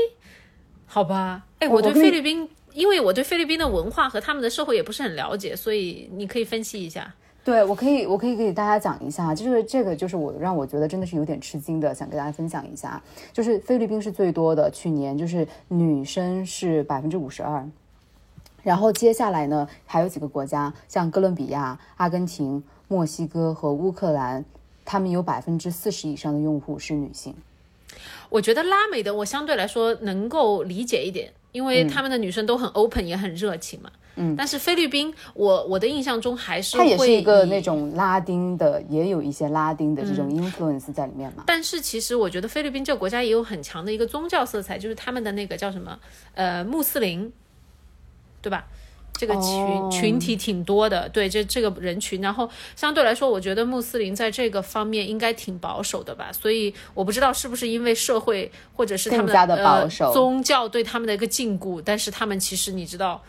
好吧，哎，我对菲律宾，因为我对菲律宾的文化和他们的社会也不是很了解，所以你可以分析一下。对，我可以，我可以给大家讲一下，就是这个，就是我让我觉得真的是有点吃惊的，想跟大家分享一下。就是菲律宾是最多的，去年就是女生是百分之五十二，然后接下来呢还有几个国家，像哥伦比亚、阿根廷、墨西哥和乌克兰，他们有百分之四十以上的用户是女性。我觉得拉美的我相对来说能够理解一点，因为他们的女生都很 open，也很热情嘛。嗯，但是菲律宾，我我的印象中还是它也是一个那种拉丁的，也有一些拉丁的这种 influence 在里面嘛。但是其实我觉得菲律宾这个国家也有很强的一个宗教色彩，就是他们的那个叫什么呃穆斯林，对吧？这个群、哦群体挺多的，对这这个人群，然后相对来说，我觉得穆斯林在这个方面应该挺保守的吧，所以我不知道是不是因为社会或者是他们更加地保守呃、宗教对他们的一个禁锢，但是他们其实你知道，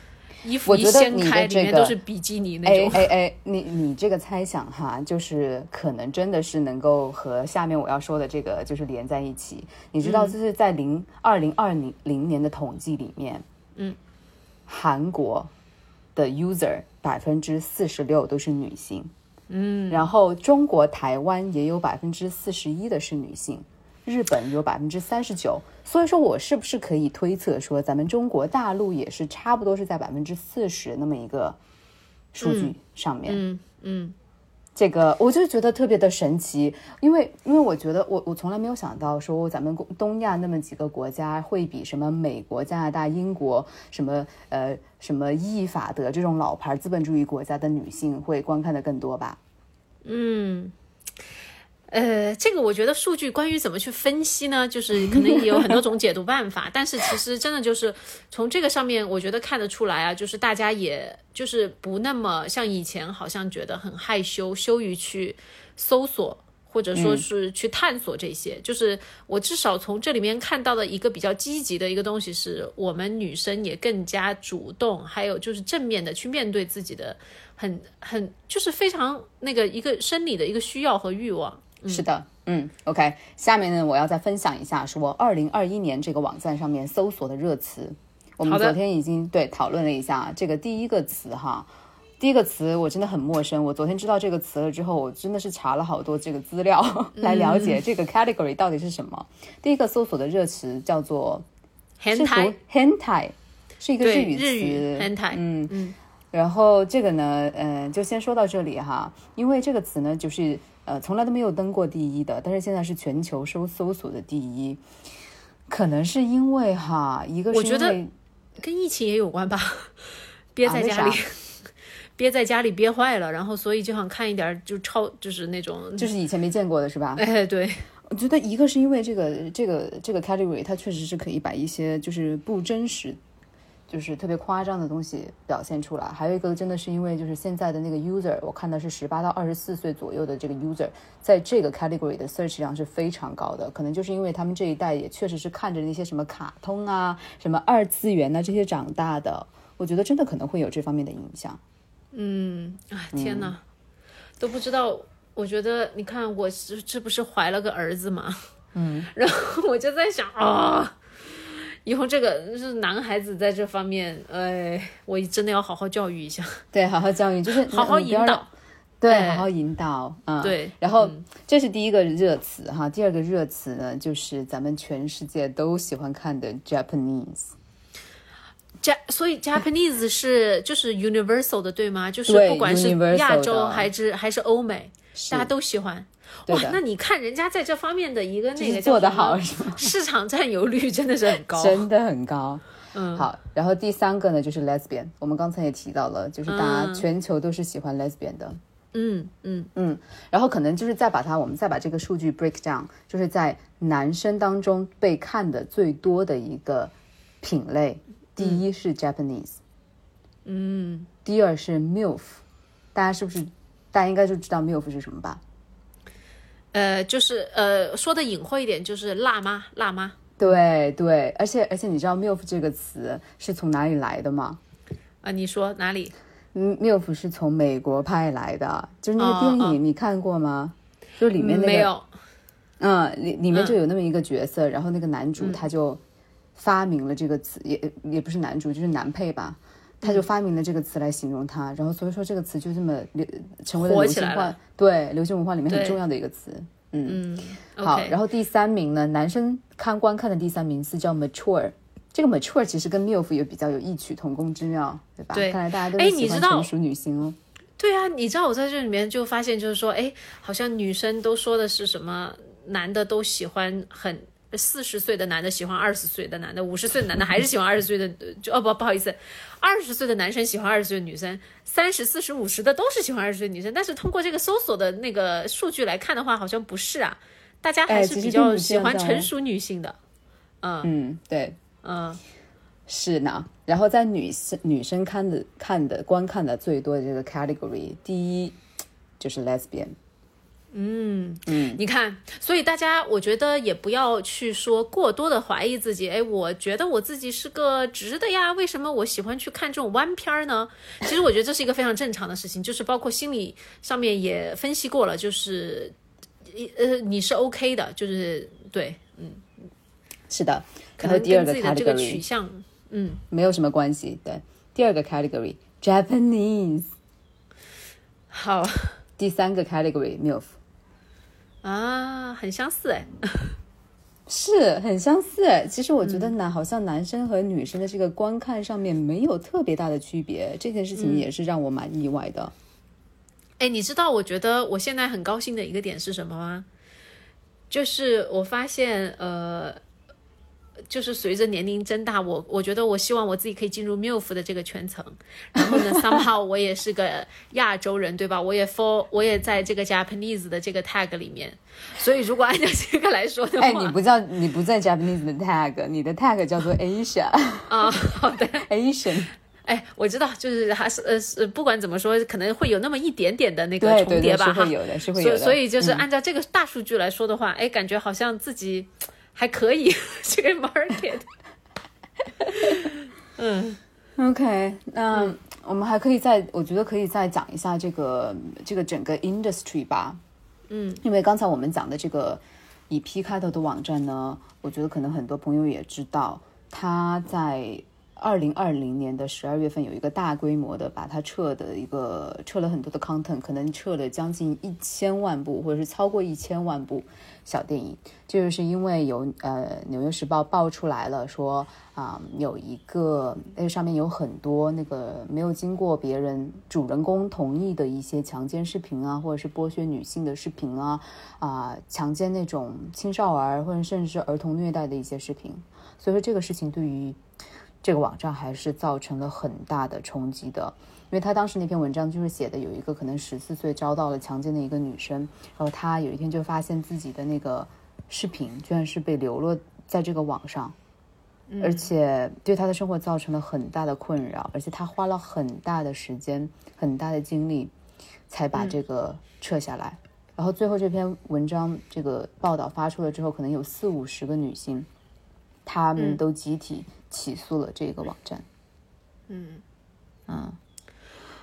衣服一掀开，这个里面都是比基尼那哎种。哎哎，你你这个猜想哈，就是可能真的是能够和下面我要说的这个就是连在一起。你知道，就是在零二零二零零年的统计里面，嗯，韩国的 user 百分之四十六都是女性，嗯，然后中国台湾也有百分之四十一的是女性。日本有百分之三十九，所以说我是不是可以推测说，咱们中国大陆也是差不多是在百分之四十那么一个数据上面？嗯嗯，这个我就觉得特别的神奇，因为因为我觉得我我从来没有想到说咱们东亚那么几个国家会比什么美国、加拿大、英国什么呃什么意法德这种老牌资本主义国家的女性会观看的更多吧？嗯呃，这个我觉得数据关于怎么去分析呢，就是可能也有很多种解读办法，但是其实真的就是从这个上面，我觉得看得出来啊，就是大家也就是不那么像以前，好像觉得很害羞，羞于去搜索。或者说是去探索这些，就是我至少从这里面看到的一个比较积极的一个东西，是我们女生也更加主动，还有就是正面的去面对自己的很很就是非常那个一个生理的一个需要和欲望。是的，嗯，OK。下面呢，我要再分享一下说，二零二一年这个网站上面搜索的热词，我们昨天已经对讨论了一下这个第一个词哈。第一个词我真的很陌生，我昨天知道这个词了之后，我真的是查了好多这个资料 来了解这个 category 到底是什么。第一个搜索的热词叫做 hentai hentai，是一个日语词，hentai 嗯嗯然后这个呢，嗯、就先说到这里哈，因为这个词呢，就是呃从来都没有登过第一的，但是现在是全球搜搜索的第一，可能是因为哈，一个是我觉得因为跟疫情也有关吧，憋在家里，啥 憋在家里憋坏了，然后所以就想看一点就超就是那种，就是以前没见过的是吧？哎对，我觉得一个是因为这个这个这个 category，它确实是可以把一些就是不真实，就是特别夸张的东西表现出来。还有一个真的是因为就是现在的那个 user，我看的是十八到二十四岁左右的这个 user，在这个 category 的 search 量是非常高的。可能就是因为他们这一代也确实是看着那些什么卡通啊、什么二次元啊这些长大的，我觉得真的可能会有这方面的影响。嗯，啊天哪，都不知道。我觉得你看我这这不是怀了个儿子嘛，嗯，然后我就在想啊。以后这个是男孩子在这方面，哎，我真的要好好教育一下，对，好好教育就是好好引导。对，哎好好引导，嗯，对然后、这是第一个热词哈，第二个热词呢，就是咱们全世界都喜欢看的 Japanese。加所以 Japanese 是就是 universal 的对吗？就是不管是亚洲还是还是欧美，大家都喜欢。哇那你看人家在这方面的一个那个是做得好是吗？市场占有率真的是很高。真的很高。嗯，好，然后第三个呢就是 lesbian，我们刚才也提到了，就是大家嗯全球都是喜欢 lesbian 的。嗯嗯然后可能就是再把它，我们再把这个数据 break down，就是在男生当中被看的最多的一个品类，第一是 Japanese，嗯，第二是 MILF，大家是不是？大家应该就知道 MILF 是什么吧？呃，就是呃，说的隐晦一点，就是辣妈，辣妈。对对，而且而且你知道 MILF 这个词是从哪里来的吗？啊，你说哪里？嗯，MILF 是从美国派来的，就是那个电影，哦哦你看过吗？就里面那个没有。嗯，里里面就有那么一个角色，然后那个男主他就发明了这个词，也也不是男主，就是男配吧，他就发明了这个词来形容它，然后所以说这个词就这么流成为了流行化起来了，对流行文化里面很重要的一个词。嗯好然后第三名呢，男生看观看的第三名是叫 mature。这个 mature 其实跟 milf 也比较有异曲同工之妙，对吧？对看来大家都哎你知道欢成熟女性哦。对啊，你知道我在这里面就发现，就是说，哎，好像女生都说的是什么，男的都喜欢很四十岁的男的喜欢二十岁的男的，五十岁的男的还是喜欢二十岁的，就哦不不好意思，二十岁的男生喜欢二十岁的女生，三十四十五十的都是喜欢二十岁的女生，但是通过这个搜索的那个数据来看的话，好像不是啊，大家还哎是比较喜欢成熟女性的，嗯。嗯，对，嗯。是呢，然后在女生女生看的看的观看的最多的这个 category，第一就是 lesbian。嗯。嗯，你看，所以大家我觉得也不要去说过多的怀疑自己。哎，我觉得我自己是个直的呀，为什么我喜欢去看这种弯片儿呢？其实我觉得这是一个非常正常的事情，就是包括心理上面也分析过了，就是呃你是 OK 的，就是对，嗯是的。可能然后第二个跟自己的这个取 category 向，嗯，没有什么关系。对，第二个 category Japanese，好第三个 category milf，啊，很相似哎，是很相似。其实我觉得男、好像男生和女生的这个观看上面没有特别大的区别，这件事情也是让我蛮意外的。哎，你知道我觉得我现在很高兴的一个点是什么吗？就是我发现，呃，就是随着年龄增大，我我觉得我希望我自己可以进入 MILF 的这个圈层。然后呢，somehow 我也是个亚洲人，对吧？我也 for 我也在这个 Japanese 的这个 tag 里面。所以如果按照这个来说的话，哎，你不叫你不在 Japanese 的 tag，你的 tag 叫做 Asia 啊、好的。Asian。哎，我知道，就是还是呃是不管怎么说，可能会有那么一点点的那个重叠吧，哈是会。有的，是会有的。所以所以就是嗯按照这个大数据来说的话，哎，感觉好像自己还可以 这个 market。嗯 OK，那我们还可以再，我觉得可以再讲一下这个这个整个 industry 吧。嗯，因为刚才我们讲的这个以 P 开头的网站呢，我觉得可能很多朋友也知道，它在二零二零年的十二月份有一个大规模的把它撤的一个撤了很多的 content，可能撤了将近一千万部或者是超过一千万部小电影，就是因为有呃《纽约时报》爆出来了说啊、有一个那上面有很多那个没有经过别人主人公同意的一些强奸视频啊，或者是剥削女性的视频啊啊、强奸那种青少儿或者甚至是儿童虐待的一些视频，所以说这个事情对于这个网站还是造成了很大的冲击的，因为他当时那篇文章就是写的有一个可能十四岁遭到了强奸的一个女生，然后她有一天就发现自己的那个视频居然是被流落在这个网上，而且对她的生活造成了很大的困扰，而且她花了很大的时间、很大的精力才把这个撤下来。然后最后这篇文章这个报道发出了之后，可能有四五十个女性，她们都集体起诉了这个网站。嗯。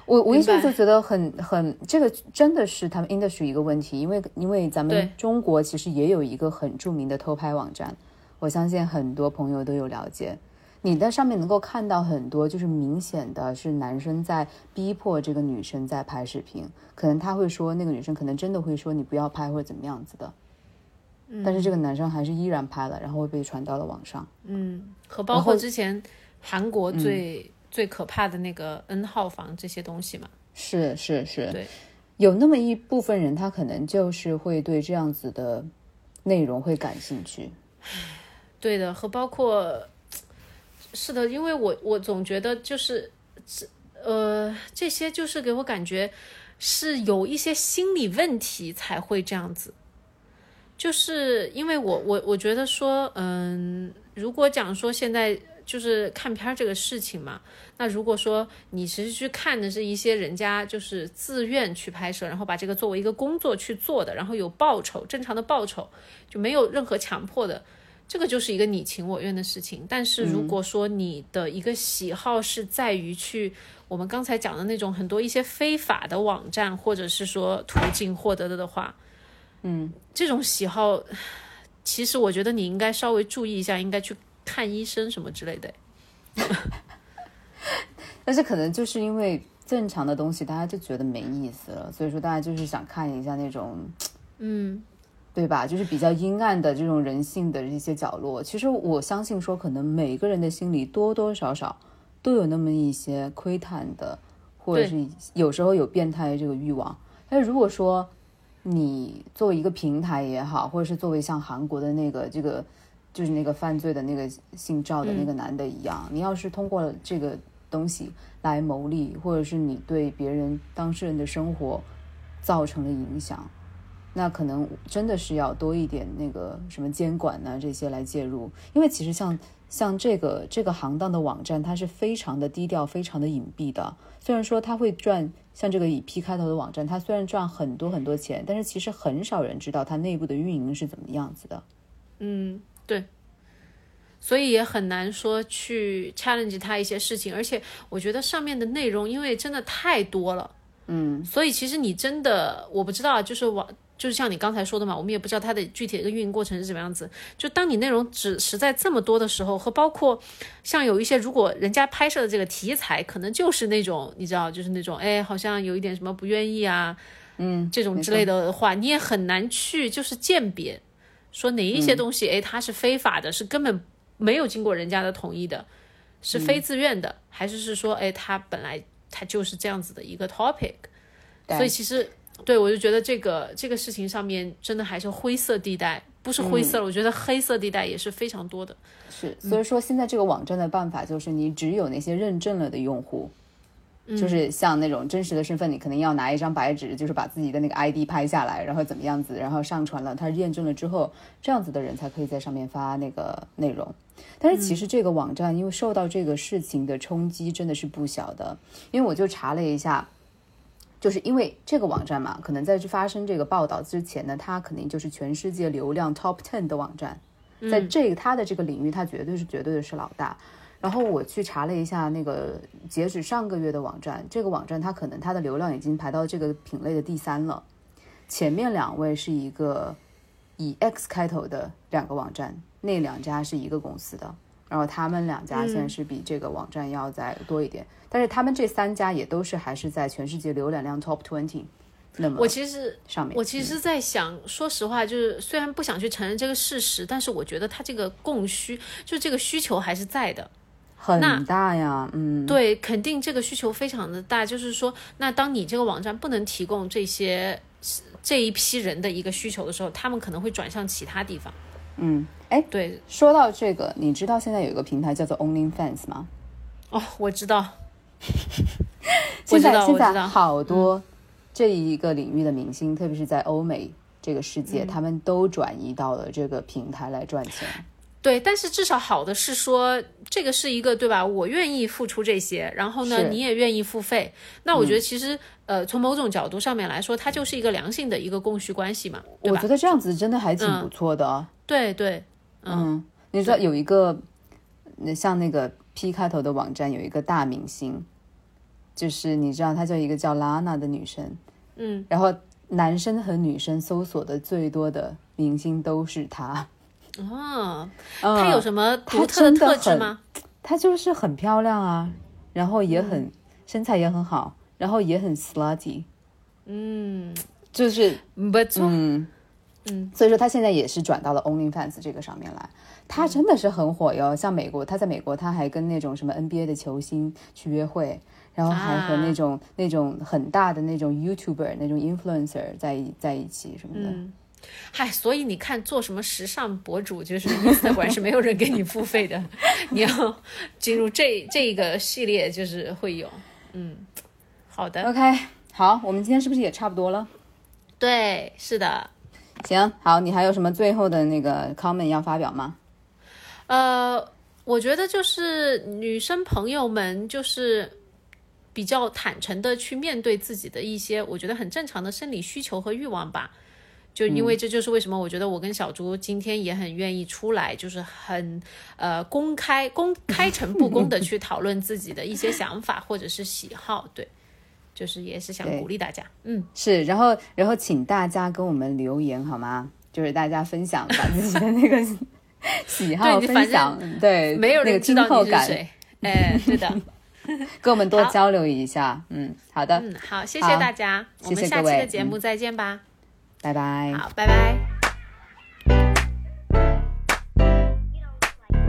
我我一下就觉得很很，这个真的是他们 industry 一个问题，因为因为咱们中国其实也有一个很著名的偷拍网站，我相信很多朋友都有了解。你在上面能够看到很多，就是明显的是男生在逼迫这个女生在拍视频，可能他会说那个女生可能真的会说你不要拍或者怎么样子的，但是这个男生还是依然拍了，然后会被传到了网上。嗯，和包括之前韩国最、最可怕的那个 N 号房这些东西嘛。是是是，对，有那么一部分人，他可能就是会对这样子的内容会感兴趣。对的，和包括是的，因为我我总觉得就是这呃这些就是给我感觉是有一些心理问题才会这样子，就是因为我我我觉得说嗯，如果讲说现在。就是看片儿这个事情嘛，那如果说你其实去看的是一些人家就是自愿去拍摄，然后把这个作为一个工作去做的，然后有报酬，正常的报酬，就没有任何强迫的，这个就是一个你情我愿的事情。但是如果说你的一个喜好是在于去我们刚才讲的那种很多一些非法的网站或者是说途径获得的的话，嗯，这种喜好，其实我觉得你应该稍微注意一下，应该去看医生什么之类的。但是可能就是因为正常的东西，大家就觉得没意思了，所以说大家就是想看一下那种，嗯，对吧？就是比较阴暗的这种人性的一些角落。其实我相信说，可能每个人的心里多多少少都有那么一些窥探的，或者是有时候有变态这个欲望。但是如果说你作为一个平台也好，或者是作为像韩国的那个这个，就是那个犯罪的那个姓赵的那个男的一样，你要是通过这个东西来牟利，或者是你对别人当事人的生活造成了影响，那可能真的是要多一点那个什么监管呢这些来介入，因为其实像像这个这个行当的网站，它是非常的低调、非常的隐蔽的。虽然说它会赚，像这个以 P 开头的网站，它虽然赚很多很多钱，但是其实很少人知道它内部的运营是怎么样子的。嗯，对，所以也很难说去 challenge 他一些事情，而且我觉得上面的内容因为真的太多了，嗯，所以其实你真的我不知道，就是网。就是像你刚才说的嘛，我们也不知道它的具体的一个运营过程是怎么样子。就当你内容只实在这么多的时候，和包括像有一些，如果人家拍摄的这个题材可能就是那种你知道，就是那种哎，好像有一点什么不愿意啊，嗯，这种之类的话，你也很难去就是鉴别，说哪一些东西，哎、它是非法的，是根本没有经过人家的同意的，是非自愿的，还是是说，哎，它本来它就是这样子的一个 topic，所以其实对我就觉得这个这个事情上面真的还是灰色地带，不是灰色了，我觉得黑色地带也是非常多的。是，所以说现在这个网站的办法就是，你只有那些认证了的用户，就是像那种真实的身份，你可能要拿一张白纸，就是把自己的那个 ID 拍下来，然后怎么样子，然后上传了，他验证了之后，这样子的人才可以在上面发那个内容。但是其实这个网站因为受到这个事情的冲击真的是不小的，因为我就查了一下。就是因为这个网站嘛，可能在发生这个报道之前呢，它肯定就是全世界流量 top ten 的网站，在这它的这个领域，它绝对是绝对的是老大。然后我去查了一下那个截止上个月的网站，这个网站它可能它的流量已经排到这个品类的第三了，前面两位是一个以 X 开头的两个网站，那两家是一个公司的，然后他们两家现在是比这个网站要再多一点，但是他们这三家也都是还是在全世界浏览量 top twenty 那么我其实上面。我其实在想，说实话，就是虽然不想去承认这个事实，但是我觉得它这个供需，就这个需求还是在的。很那大呀，嗯，对，肯定这个需求非常的大。就是说，那当你这个网站不能提供这些这一批人的一个需求的时候，他们可能会转向其他地方。嗯，哎，对，说到这个，你知道现在有一个平台叫做 OnlyFans 吗？哦，我知道，我现知道，在现在我知道。好多这一个领域的明星，特别是在欧美这个世嗯界，他们都转移到了这个平台来赚钱。对，但是至少好的是说，这个是一个对吧？我愿意付出这些，然后呢，你也愿意付费。那我觉得其实、呃，从某种角度上面来说，它就是一个良性的一个供需关系嘛，对吧我觉？得这样子真的还挺嗯不错的哦。对对，嗯，你知道有一个，那像那个 P 开头的网站有一个大明星，就是你知道她叫一个叫拉娜的女生，嗯，然后男生和女生搜索的最多的明星都是她。哦，嗯它有什么独特的特质吗？她就是很漂亮啊，然后也很、身材也很好，然后也很 slutty，嗯，就是不错，嗯嗯，所以说他现在也是转到了 OnlyFans 这个上面来，他真的是很火哟。像美国，他在美国，他还跟那种什么 NBA 的球星去约会，然后还和啊那种、那种很大的那种 YouTuber 那种 influencer 在一在一起什么的。嗯，嗨，所以你看，做什么时尚博主，就是 Instagram 是没有人给你付费的，你要进入这这个系列，就是会有，嗯，好的，OK，好，我们今天是不是也差不多了？对，是的，行，好，你还有什么最后的那个 comment 要发表吗？呃，我觉得就是女生朋友们就是比较坦诚的去面对自己的一些我觉得很正常的生理需求和欲望吧。就因为这就是为什么我觉得我跟小猪今天也很愿意出来，就是很呃公开、公开诚布公的 去讨论自己的一些想法或者是喜好，对，就是也是想鼓励大家，嗯，是，然后然后请大家跟我们留言好吗？就是大家分享把自己的那个喜好分享，对，没有那个人知道听后感，你是谁，哎，对的，跟我们多交流一下。嗯，好的，嗯，好，谢谢大家，我们下期的节目再见吧，拜拜。好，拜拜。